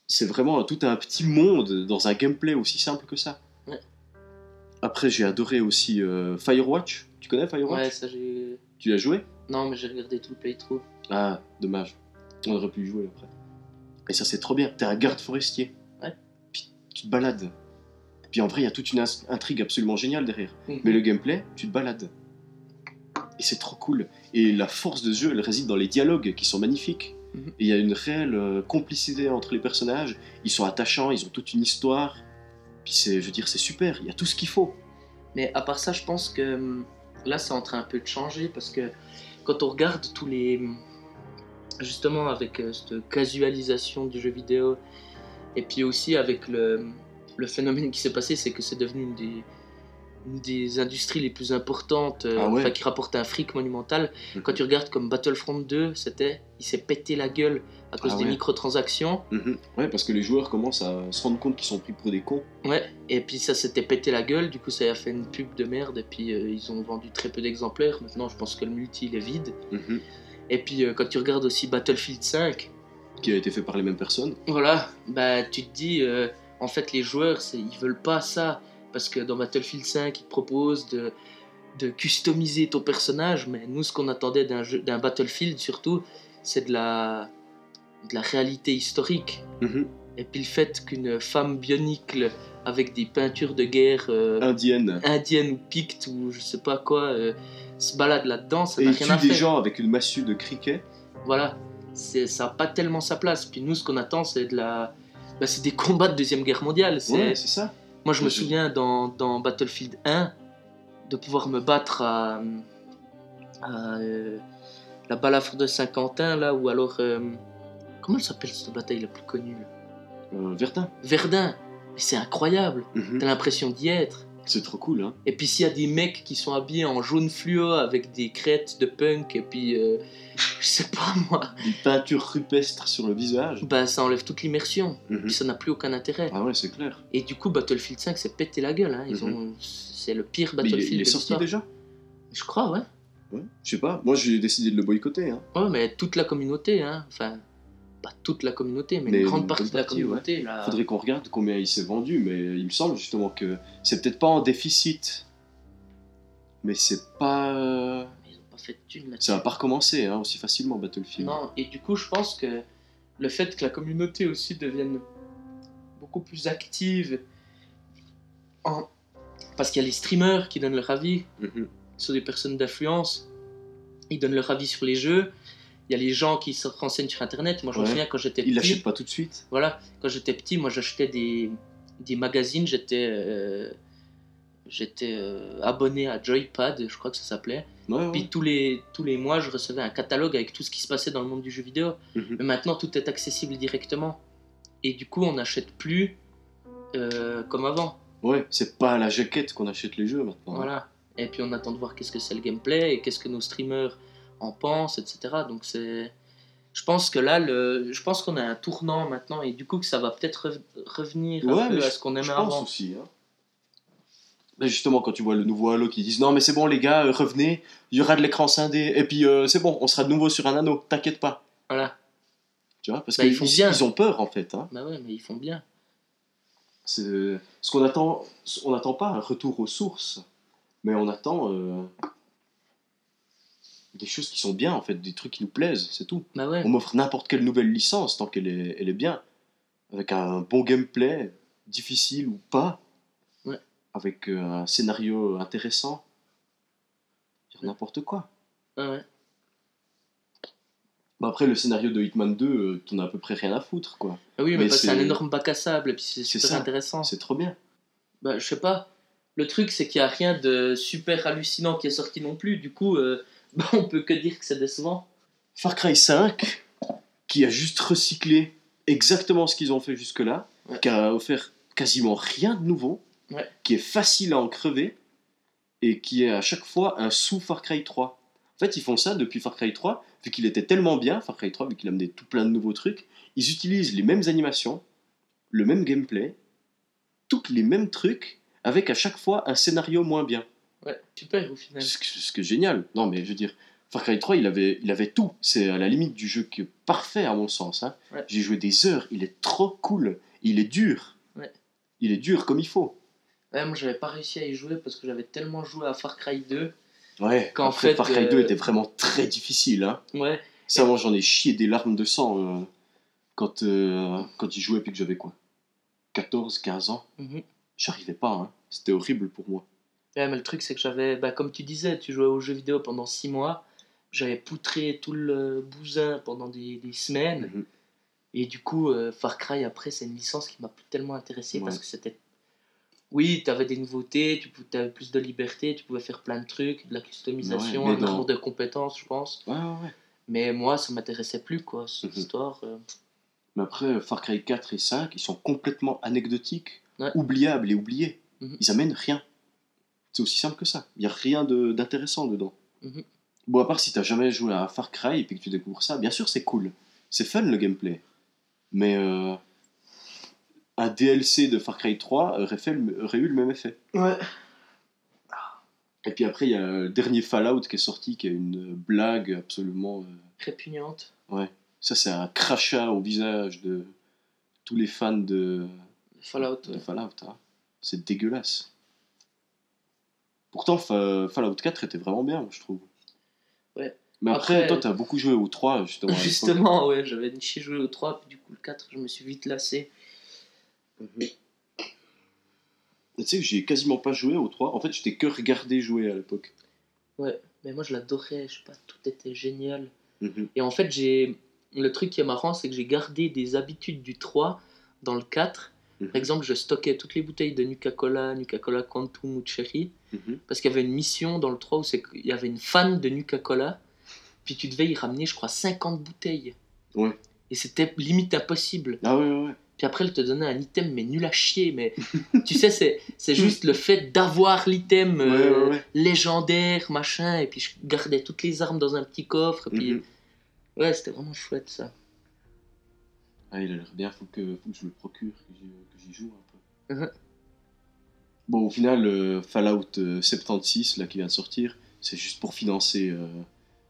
c'est vraiment tout un petit monde dans un gameplay aussi simple que ça. Après, j'ai adoré aussi euh, Firewatch. Tu connais Firewatch? Ouais, ça j'ai. Tu l'as joué? Non, mais j'ai regardé tout le playthrough. Ah, dommage. On aurait pu y jouer après. Et ça, c'est trop bien. T'es un garde forestier. Ouais. Puis tu te balades. Puis en vrai, il y a toute une intrigue absolument géniale derrière. Mhm. Mais le gameplay, tu te balades. Et c'est trop cool. Et la force de ce jeu, elle réside dans les dialogues qui sont magnifiques. Mhm. Et il y a une réelle euh, complicité entre les personnages. Ils sont attachants, ils ont toute une histoire. Puis c'est, je veux dire, c'est super. Il y a tout ce qu'il faut. Mais à part ça, je pense que hum, là, c'est en train un peu de changer parce que quand on regarde tous les. hum, Justement, avec euh, cette casualisation du jeu vidéo, et puis aussi avec le, le phénomène qui s'est passé, c'est que c'est devenu une des, une des industries les plus importantes, euh, Ah ouais. enfin, qui rapporte un fric monumental. Quand tu regardes comme Battlefront 2, c'était. Il s'est pété la gueule à cause Ah des ouais. microtransactions. Mhm. Ouais, parce que les joueurs commencent à se rendre compte qu'ils sont pris pour des cons. Ouais, et puis ça s'était pété la gueule, du coup ça a fait une pub de merde, et puis euh, ils ont vendu très peu d'exemplaires. Maintenant, je pense que le multi il est vide. Mhm. Et puis euh, quand tu regardes aussi Battlefield 5, Qui a été fait par les mêmes personnes. voilà, bah tu te dis, en fait, les joueurs, ils veulent pas ça, parce que dans Battlefield 5, ils te proposent de, de customiser ton personnage, mais nous, ce qu'on attendait d'un jeu- d'un Battlefield surtout, c'est de la, de la réalité historique. Mhm. Et puis le fait qu'une femme bionique le- avec des peintures de guerre euh, Indienne. indienne ou picte ou je sais pas quoi euh, se balade là-dedans, ça Et n'a rien à des faire. gens avec une massue de cricket. Voilà, c'est ça n'a pas tellement sa place. Puis nous, ce qu'on attend, c'est de la, bah, c'est des combats de deuxième guerre mondiale. C'est- Ouais, c'est ça. Moi, je me je- souviens dans, dans Battlefield 1 de pouvoir me battre à, à, euh, la balafre de Saint-Quentin là, ou alors euh, comment elle s'appelle cette bataille la plus connue Euh, Verdun. Verdun. Mais c'est incroyable. Mhm. T'as l'impression d'y être. C'est trop cool, hein. Et puis s'il y a des mecs qui sont habillés en jaune fluo avec des crêtes de punk et puis euh, je sais pas moi, Des peintures rupestres sur le visage. bah ça enlève toute l'immersion. Puis ça n'a plus aucun intérêt. Ah ouais, c'est clair. Et du coup Battlefield 5 s'est pété la gueule. Hein. Ils Mhm. ont, c'est le pire Mais il est, Battlefield il est sorti déjà? Je crois ouais. Ouais. Je sais pas. Moi, j'ai décidé de le boycotter, hein. Ouais mais toute la communauté, hein. enfin pas toute la communauté, mais, Mais une grande partie de la communauté. là. Faudrait qu'on regarde combien il s'est vendu, mais il me semble justement que c'est peut-être pas en déficit. Mais c'est pas. Ils ont pas fait de. Ça va pas recommencer, hein, aussi facilement, Battlefield. Non, et du coup, je pense que le fait que la communauté aussi devienne beaucoup plus active, en... parce qu'il y a les streamers qui donnent leur avis Mhm. sur des personnes d'influence, ils donnent leur avis sur les jeux. Il y a les gens qui se renseignent sur Internet. Moi, je me souviens quand j'étais petit. l'achète pas tout de suite. Voilà, quand j'étais petit, moi, j'achetais des, des magazines. J'étais, euh, j'étais euh, abonné à Joypad, je crois que ça s'appelait. Ouais, ouais. Puis tous les, tous les mois, je recevais un catalogue avec tout ce qui se passait dans le monde du jeu vidéo. Mhm. Mais maintenant, tout est accessible directement. Et du coup, on n'achète plus euh, comme avant. Ouais, c'est pas à la jaquette qu'on achète les jeux maintenant. Voilà. Et puis, on attend de voir qu'est-ce que c'est le gameplay et qu'est-ce que nos streamers en pensent, etc. Donc, c'est. Je pense que là, le... je pense qu'on a un tournant maintenant et du coup que ça va peut-être rev- revenir Ouais, un peu à ce qu'on aimait Je pense avant. aussi. Hein. Mais justement, quand tu vois le nouveau Halo qui disent non, mais c'est bon, les gars, euh, revenez, il y aura de l'écran scindé, et puis euh, c'est bon, on sera de nouveau sur un anneau, t'inquiète pas. Voilà. Tu vois, parce Bah, qu'ils ils font bien. ils ont peur en fait. Hein. Bah ouais, mais ils font bien. C'est ce qu'on attend. On n'attend pas un retour aux sources, mais on attend euh, des choses qui sont bien en fait, des trucs qui nous plaisent, c'est tout. Bah ouais. On m'offre n'importe quelle nouvelle licence tant qu'elle est, elle est bien, avec un bon gameplay, difficile ou pas, Ouais. avec euh, un scénario intéressant, n'importe quoi. Ouais. Bah après le scénario de Hitman 2, euh, t'en as à peu près rien à foutre quoi. Ah oui, mais, c'est un énorme bac à sable et puis c'est C'est super ça. intéressant. C'est trop bien. Bah, je sais pas. Le truc, c'est qu'il n'y a rien de super hallucinant qui est sorti non plus. Du coup, euh, bah, on peut que dire que c'est décevant. Far Cry 5, qui a juste recyclé exactement ce qu'ils ont fait jusque-là, Ouais. qui a offert quasiment rien de nouveau, Ouais. qui est facile à en crever, et qui est à chaque fois un sous Far Cry 3. En fait, ils font ça depuis Far Cry 3, vu qu'il était tellement bien, Far Cry 3, vu qu'il a amené tout plein de nouveaux trucs, ils utilisent les mêmes animations, le même gameplay, tous les mêmes trucs, avec à chaque fois un scénario moins bien. Ouais, super au final. Ce que, ce que est génial. Non, mais je veux dire, Far Cry 3, il avait, il avait tout. C'est à la limite du jeu qui est parfait, à mon sens. hein. Ouais. J'ai joué des heures, il est trop cool. Il est dur. Ouais. Il est dur comme il faut. Ouais, moi, j'avais pas réussi à y jouer parce que j'avais tellement joué à Far Cry 2. Ouais, Qu'en fait, Far Cry 2 euh, était vraiment très difficile. Hein. Ouais, Ça, moi, j'en ai chié des larmes de sang euh, quand, euh, quand j'y jouais, puis que j'avais quoi 14, 15 ans. Mhm. J'arrivais pas. hein. C'était horrible pour moi. Ouais, mais le truc, c'est que j'avais, bah, comme tu disais, tu jouais aux jeux vidéo pendant 6 mois. J'avais poutré tout le bousin pendant des, des semaines. Mhm. Et du coup, euh, Far Cry, après, c'est une licence qui m'a plus tellement intéressé Ouais. parce que c'était. Oui, tu avais des nouveautés, tu avais plus de liberté, tu pouvais faire plein de trucs, de la customisation, Ouais, un dans- de compétences, je pense. Ouais, ouais, ouais. Mais moi, ça m'intéressait plus, quoi, cette Mhm. histoire. euh. Mais après, Far Cry 4 et 5, ils sont complètement anecdotiques, Ouais. oubliables et oubliés. Mhm. Ils amènent rien. C'est aussi simple que ça. Il n'y a rien de- d'intéressant dedans. Mhm. Bon, à part si t'as jamais joué à Far Cry et puis que tu découvres ça, bien sûr c'est cool. C'est fun le gameplay. Mais euh, un DLC de Far Cry 3 aurait, fait aurait eu le même effet. Ouais. Et puis après, il y a le dernier Fallout qui est sorti, qui est une blague absolument. euh, Répugnante. Ça, c'est un crachat au visage de tous les fans de, Fallout. de ouais. Fallout. hein. C'est dégueulasse. Pourtant, Fa- Fallout 4 était vraiment bien, je trouve. Ouais. Mais après, Après- toi, t'as beaucoup joué au 3, justement. Justement, ouais, j'avais niché joué au 3, puis du coup, le 4, je me suis vite lassé. Et Tu sais que j'ai quasiment pas joué au 3. En fait, j'étais que regardé jouer à l'époque. Ouais, mais moi, je l'adorais, je sais pas, tout était génial. Mhm. Et en fait, j'ai. Le truc qui est marrant, c'est que j'ai gardé des habitudes du 3 dans le 4. Mhm. Par exemple, je stockais toutes les bouteilles de Nuka-Cola, Nuka-Cola Quantum ou Cherry. Mhm. Parce qu'il y avait une mission dans le 3 où qu'il y avait une fan de Nuka-Cola. Puis tu devais y ramener, je crois, 50 bouteilles. Ouais. Et c'était limite impossible. Ah ouais, ouais. Puis après, elle te donnait un item, mais nul à chier. Mais [laughs] tu sais, c'est, juste le fait d'avoir l'item euh, ouais, ouais. légendaire, machin. Et puis je gardais toutes les armes dans un petit coffre. Et puis Mhm. ouais, c'était vraiment chouette ça. Ah, il a l'air bien, faut que, faut que je le procure, que j'y, joue un peu. Mhm. Bon, au final, euh, Fallout euh, 76, là, qui vient de sortir, c'est juste pour financer euh,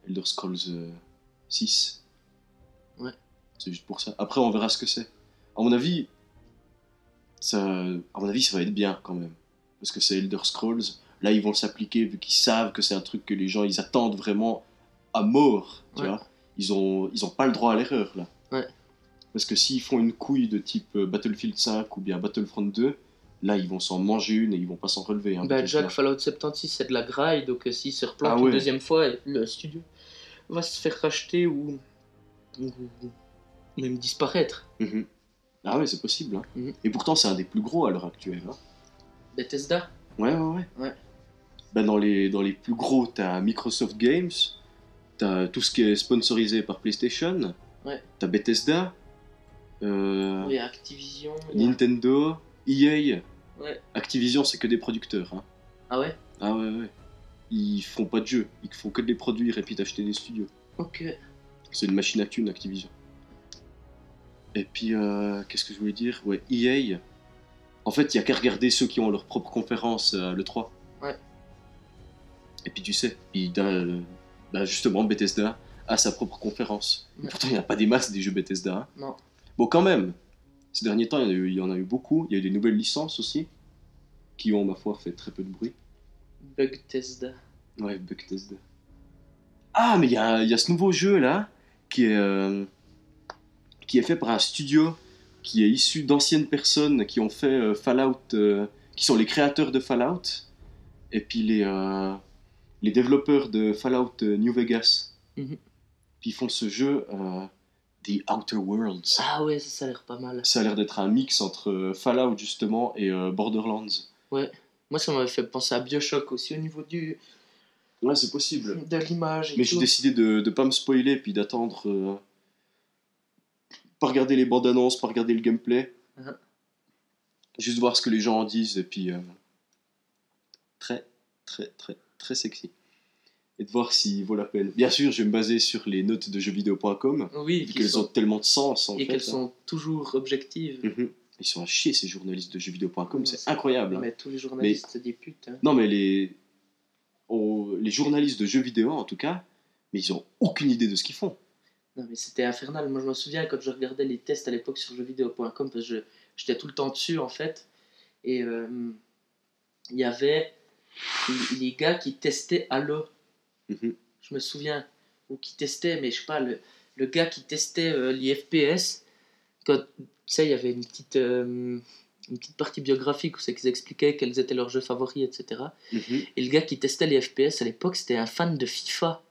Elder Scrolls euh, 6. Ouais. C'est juste pour ça. Après, on verra ce que c'est. À mon avis, ça, à mon avis, ça va être bien quand même. Parce que c'est Elder Scrolls. Là, ils vont s'appliquer vu qu'ils savent que c'est un truc que les gens ils attendent vraiment à mort. Tu Ouais. vois ils ont, ils ont pas le droit à l'erreur là. Ouais. Parce que s'ils font une couille de type euh, Battlefield 5 ou bien Battlefront 2, là ils vont s'en manger une et ils vont pas s'en relever. hein, Bah, déjà que Fallout 76, c'est de la graille. Donc euh, s'il se replante Ah une ouais. deuxième fois, le studio va se faire racheter ou, ou- ou même disparaître. Mhm. Ah ouais, c'est possible. hein. Mhm. Et pourtant, c'est un des plus gros à l'heure actuelle. hein. Bethesda Ouais, ouais, ouais. Ouais. Bah, dans, les, dans les plus gros, t'as Microsoft Games, t'as tout ce qui est sponsorisé par PlayStation, Ouais. t'as Bethesda, euh, a Activision. Nintendo, EA. Ouais. Activision, c'est que des producteurs. Hein. Ah ouais? Ah ouais, ouais. Ils font pas de jeux, ils font que de les produire et puis d'acheter des studios. Ok. C'est une machine à thunes, Activision. Et puis, euh, qu'est-ce que je voulais dire? Ouais, EA. En fait, il y a qu'à regarder ceux qui ont leur propre conférence à l'E3. Ouais. Et puis, tu sais, il, euh, bah, justement, Bethesda a sa propre conférence. Ouais. Pourtant, il n'y a pas des masses des jeux Bethesda. hein. Non. Bon, quand même, ces derniers temps, il y, en a eu, il y en a eu beaucoup. Il y a eu des nouvelles licences aussi, qui ont, ma foi, fait très peu de bruit. Bug Tesda. Ouais, Bethesda. Ah, mais il y a, il y a ce nouveau jeu là qui est, euh, qui est fait par un studio qui est issu d'anciennes personnes qui ont fait euh, Fallout, euh, qui sont les créateurs de Fallout, et puis les, les développeurs de Fallout New Vegas. Mhm. Puis ils font ce jeu The Outer Worlds. Ah ouais, ça, ça a l'air pas mal. Ça a l'air d'être un mix entre euh, Fallout justement et euh, Borderlands. Moi, ça m'avait fait penser à Bioshock aussi au niveau du Ouais, c'est possible. de l'image Mais j'ai décidé de ne pas me spoiler puis d'attendre. euh, pas regarder les bandes annonces, pas regarder le gameplay. Mhm. Juste voir ce que les gens en disent et puis. euh, très, très, très, très sexy. Et de voir s'il vaut la peine. Bien sûr, je vais me baser sur les notes de jeuxvideo.com, Oui, vu qu'elles sont- ont tellement de sens en et fait. qu'elles hein. sont toujours objectives. Mhm. Ils sont à chier ces journalistes de jeuxvideo.com, c'est incroyable. hein. Mais tous les journalistes, c'est des putes. hein. Non, mais les, les journalistes de jeux vidéo en tout cas, mais ils ont aucune idée de ce qu'ils font. Non, mais c'était infernal. Moi, je me souviens quand je regardais les tests à l'époque sur jeuxvideo.com, parce que je- j'étais tout le temps dessus, en fait. Et euh, il y avait les- les gars qui testaient Halo. Mhm. Je me souviens. Ou qui testaient, mais je sais pas, le, le gars qui testait euh, les FPS, quand, tu sais, il y avait une petite, euh, une petite partie biographique où c'est qu'ils expliquaient quels étaient leurs jeux favoris, etc. Mhm. Et le gars qui testait les FPS à l'époque, c'était un fan de FIFA.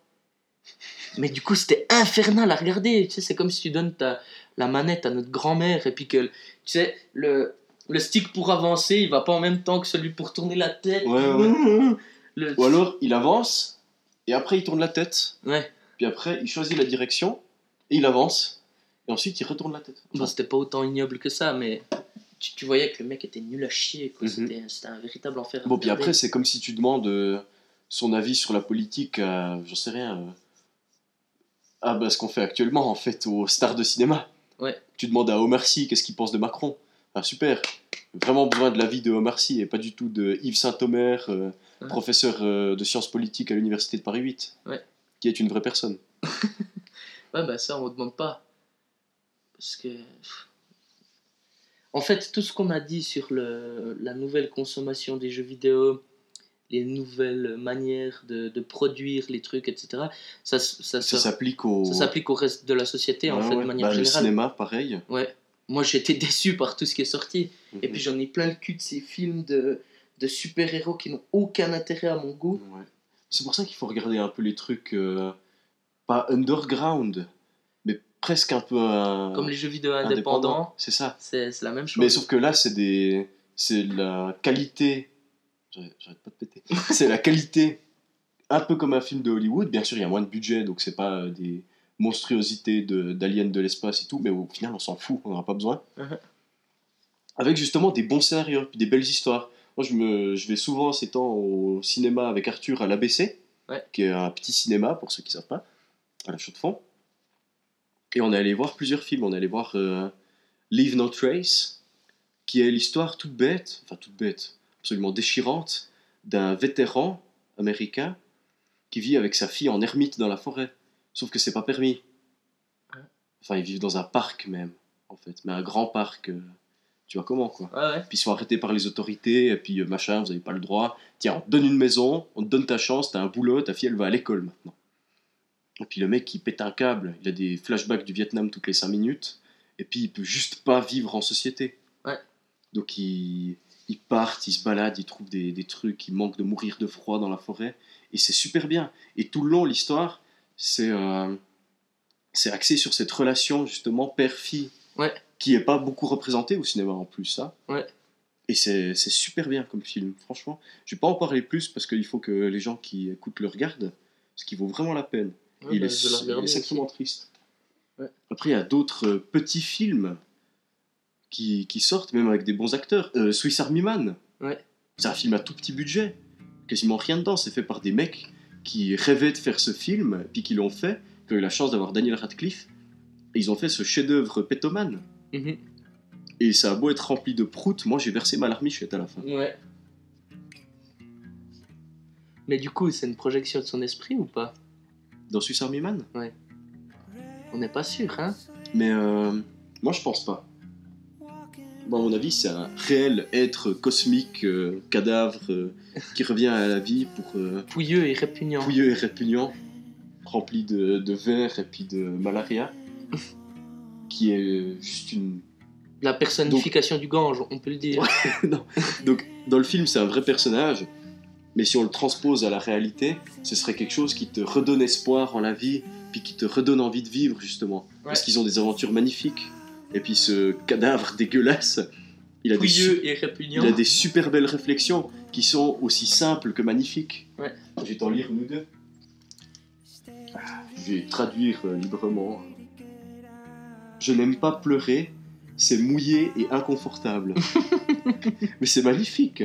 Mais du coup, c'était infernal à regarder. Tu sais, c'est comme si tu donnes ta, la manette à notre grand-mère et puis que, tu sais, le, le stick pour avancer, il va pas en même temps que celui pour tourner la tête. Ouais, ouais. [laughs] Le- Ou alors il avance et après il tourne la tête, Ouais. puis après il choisit la direction et il avance et ensuite il retourne la tête. Bon, c'était pas autant ignoble que ça, mais tu, tu voyais que le mec était nul à chier. Mhm. C'était un véritable enfer. Bon, puis après c'est comme si tu demandes euh, son avis sur la politique à, j'en sais rien, euh, ah bah ce qu'on fait actuellement en fait aux stars de cinéma. Ouais. Tu demandes à Omar Sy qu'est-ce qu'il pense de Macron. Ah super, vraiment besoin de l'avis de Omar Sy et pas du tout de Yves Saint-Omer, euh, Ouais. professeur euh, de sciences politiques à l'université de Paris 8, Ouais. qui est une vraie personne. [laughs] Ouais, bah ça, on ne demande pas. Parce que. En fait, tout ce qu'on a dit sur le, la nouvelle consommation des jeux vidéo, les nouvelles manières de, de produire les trucs, etc., ça, ça, Ça s'applique au. au reste de la société, en fait, de manière Bah, Le générale. cinéma, pareil. Ouais. Moi, j'étais [laughs] déçu par tout ce qui est sorti. Et Mhm. puis, j'en ai plein le cul de ces films de, de super-héros qui n'ont aucun intérêt à mon goût. Ouais. C'est pour ça qu'il faut regarder un peu les trucs, euh, pas underground, mais presque un peu euh, Comme les jeux vidéo indépendants, C'est ça. c'est la même chose. Mais sauf que là, c'est des, c'est la qualité. J'arrête pas de péter. [laughs] c'est la qualité, un peu comme un film de Hollywood. Bien sûr, il y a moins de budget, donc c'est pas des monstruosités d'aliens de, l'espace et tout, mais au final, on s'en fout, on n'en a pas besoin. Mhm. Avec justement des bons scénarios, puis des belles histoires. Moi, je, me, je vais souvent ces temps au cinéma avec Arthur à l'ABC, Ouais. qui est un petit cinéma, pour ceux qui savent pas, à la chaux de fond. Et on est allé voir plusieurs films. On est allé voir euh, Leave No Trace, qui est l'histoire toute bête, enfin toute bête, absolument déchirante, d'un vétéran américain qui vit avec sa fille en ermite dans la forêt. Sauf que c'est pas permis. Enfin, ils vivent dans un parc même, en fait, mais un grand parc. euh, tu vois comment, quoi. Ouais. Puis ils sont arrêtés par les autorités, et puis euh, machin, vous n'avez pas le droit. Tiens, on te donne une maison, on te donne ta chance, t'as un boulot, ta fille elle va à l'école maintenant. Et puis le mec il pète un câble, il a des flashbacks du Vietnam toutes les 5 minutes, et puis il peut juste pas vivre en société. Ouais. Donc il, il part, il se balade, il trouve des, des trucs, il manque de mourir de froid dans la forêt, et c'est super bien. Et tout le long, l'histoire, c'est euh, c'est axé sur cette relation justement père-fille Ouais. Qui est pas beaucoup représentée au cinéma en plus, ça. Ouais. Et c'est c'est super bien comme film, franchement. Je vais pas en parler plus parce qu'il faut que les gens qui écoutent le regardent, parce qu'il vaut vraiment la peine. Ouais, il, bah, est, il sacrément aussi. triste. Ouais. Après, il y a d'autres euh, petits films qui, qui sortent, même avec des bons acteurs. Euh, Swiss Army Man, Ouais. c'est un film à tout petit budget. Quasiment rien dedans. C'est fait par des mecs qui rêvaient de faire ce film, puis qui l'ont fait, qui ont eu la chance d'avoir Daniel Radcliffe. Et ils ont fait ce chef-d'œuvre pétomane. Mhm. Et ça a beau être rempli de proutes, moi j'ai versé ma larmichette à la fin. Ouais. Mais du coup, c'est une projection de son esprit ou pas? Dans Swiss Army Man? On n'est pas sûr, hein? Mais euh, moi je pense pas. Bon, à mon avis, c'est un réel être cosmique, euh, cadavre, euh, qui revient à la vie pour Pouilleux et répugnant. pouilleux et répugnant, rempli de, de verre et puis de malaria, [laughs] qui est juste une. La personnification du Gange, on peut le dire. [laughs] non. Donc, dans le film, c'est un vrai personnage, mais si on le transpose à la réalité, ce serait quelque chose qui te redonne espoir en la vie, puis qui te redonne envie de vivre, justement. Parce qu'ils ont des aventures magnifiques. Et puis, ce cadavre [laughs] dégueulasse, il a, des, su- et il a des super belles réflexions qui sont aussi simples que magnifiques. Ouais. Je vais t'en lire ou deux. Ah, Je vais traduire euh, librement. Je n'aime pas pleurer, c'est mouillé et inconfortable. [laughs] Mais c'est magnifique.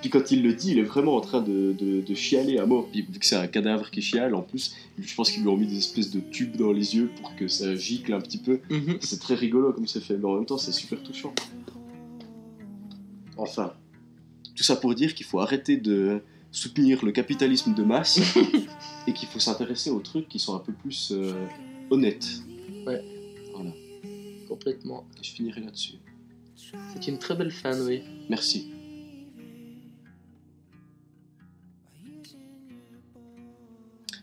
Puis quand il le dit, il est vraiment en train de, de- de chialer à mort. Puis vu que c'est un cadavre qui chiale, en plus, je pense qu'ils lui ont mis des espèces de tubes dans les yeux pour que ça gicle un petit peu. Mhm. C'est très rigolo comme c'est fait, mais en même temps, c'est super touchant. Enfin, tout ça pour dire qu'il faut arrêter de soutenir le capitalisme de masse [laughs] et qu'il faut s'intéresser aux trucs qui sont un peu plus euh, honnêtes. Complètement. Et je finirai là-dessus. C'est une très belle fin, oui. Merci.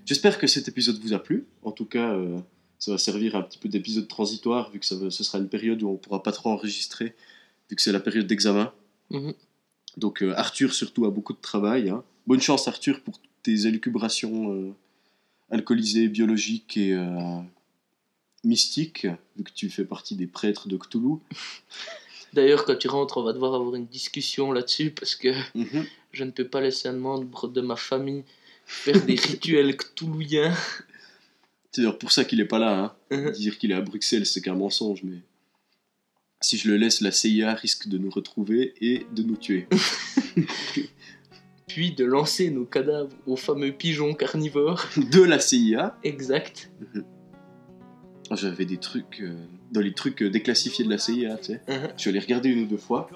J'espère que cet épisode vous a plu. En tout cas, euh, ça va servir un petit peu d'épisode transitoire, vu que ça va- ce sera une période où on pourra pas trop enregistrer, vu que c'est la période d'examen. Mhm. Donc euh, Arthur surtout a beaucoup de travail. hein. Bonne chance Arthur pour tes élucubrations euh, alcoolisées, biologiques et mystiques, vu que tu fais partie des prêtres de Cthulhu. [laughs] D'ailleurs, quand tu rentres, on va devoir avoir une discussion là-dessus parce que Mhm. je ne peux pas laisser un membre de ma famille faire des [laughs] rituels cthulhuiens. C'est d'ailleurs pour ça qu'il est pas là. Hein. Mhm. Dire qu'il est à Bruxelles, c'est qu'un mensonge, mais si je le laisse, la CIA risque de nous retrouver et de nous tuer. [laughs] Puis de lancer nos cadavres aux fameux pigeons carnivores. de la CIA, Exact. J'avais des trucs, euh, dans les trucs euh, déclassifiés de la CIA, tu sais. Mhm. Je suis allé regarder une ou deux fois.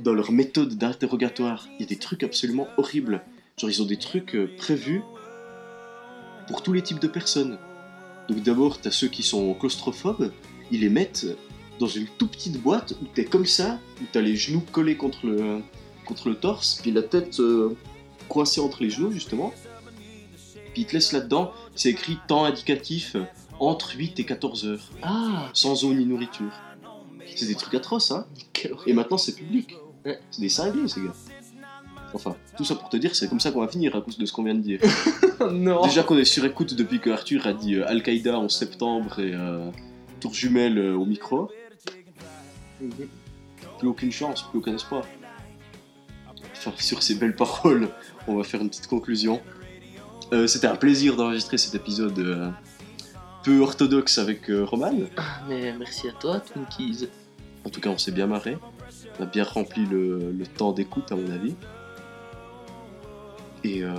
Dans leur méthode d'interrogatoire, il y a des trucs absolument horribles. Genre, ils ont des trucs euh, prévus pour tous les types de personnes. Donc, d'abord, t'as ceux qui sont claustrophobes, ils les mettent dans une toute petite boîte où t'es comme ça, où t'as les genoux collés contre le, contre le torse, puis la tête euh, coincée entre les genoux, justement. Puis ils te laissent là-dedans, c'est écrit temps indicatif entre 8 et 14 heures, Ah, sans eau ni nourriture. C'est des trucs atroces, hein et maintenant, c'est public. Ouais. C'est des cinglés, ces gars. Enfin, tout ça pour te dire, c'est comme ça qu'on va finir à cause de ce qu'on vient de dire. [laughs] non. Déjà qu'on est sur écoute depuis que Arthur a dit euh, Al-Qaïda en septembre et euh, Tour Jumelle euh, au micro. Mhm. Plus aucune chance, plus aucun espoir. Enfin, sur ces belles paroles, on va faire une petite conclusion. C'était un plaisir d'enregistrer cet épisode peu orthodoxe avec euh, Roman. Ah, Mais merci à toi, Twinkies. En tout cas, on s'est bien marré. On a bien rempli le, le temps d'écoute, à mon avis. Et euh,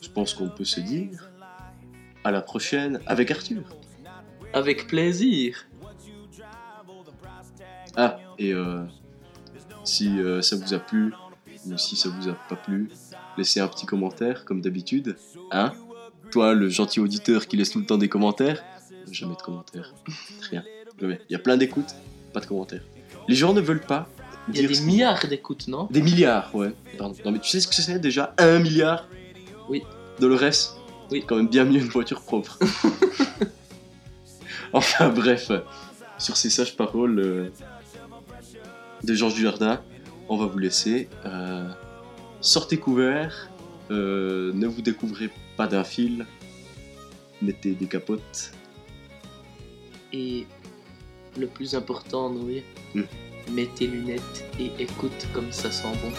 je pense qu'on peut se dire à la prochaine avec Arthur. Avec plaisir. Ah, et euh, si euh, ça vous a plu, ou si ça vous a pas plu, laissez un petit commentaire, comme d'habitude. Hein? Toi, le gentil auditeur qui laisse tout le temps des commentaires, jamais de commentaires. Rien. Jamais. Il y a plein d'écoutes, pas de commentaires. Les gens ne veulent pas Il y a des milliards d'écoutes, non? Des milliards, ouais. Pardon. Non, mais tu sais ce que c'est déjà Un milliard? Oui. Dolores Oui. Quand même bien mieux une voiture propre. [laughs] enfin, bref. Sur ces sages paroles euh, de Georges Dujardin, on va vous laisser. Euh, sortez couverts. euh, ne vous découvrez pas d'un fil. Mettez des capotes. Et le plus important, Noé, Hmm. mets tes lunettes et écoute comme ça sent bon.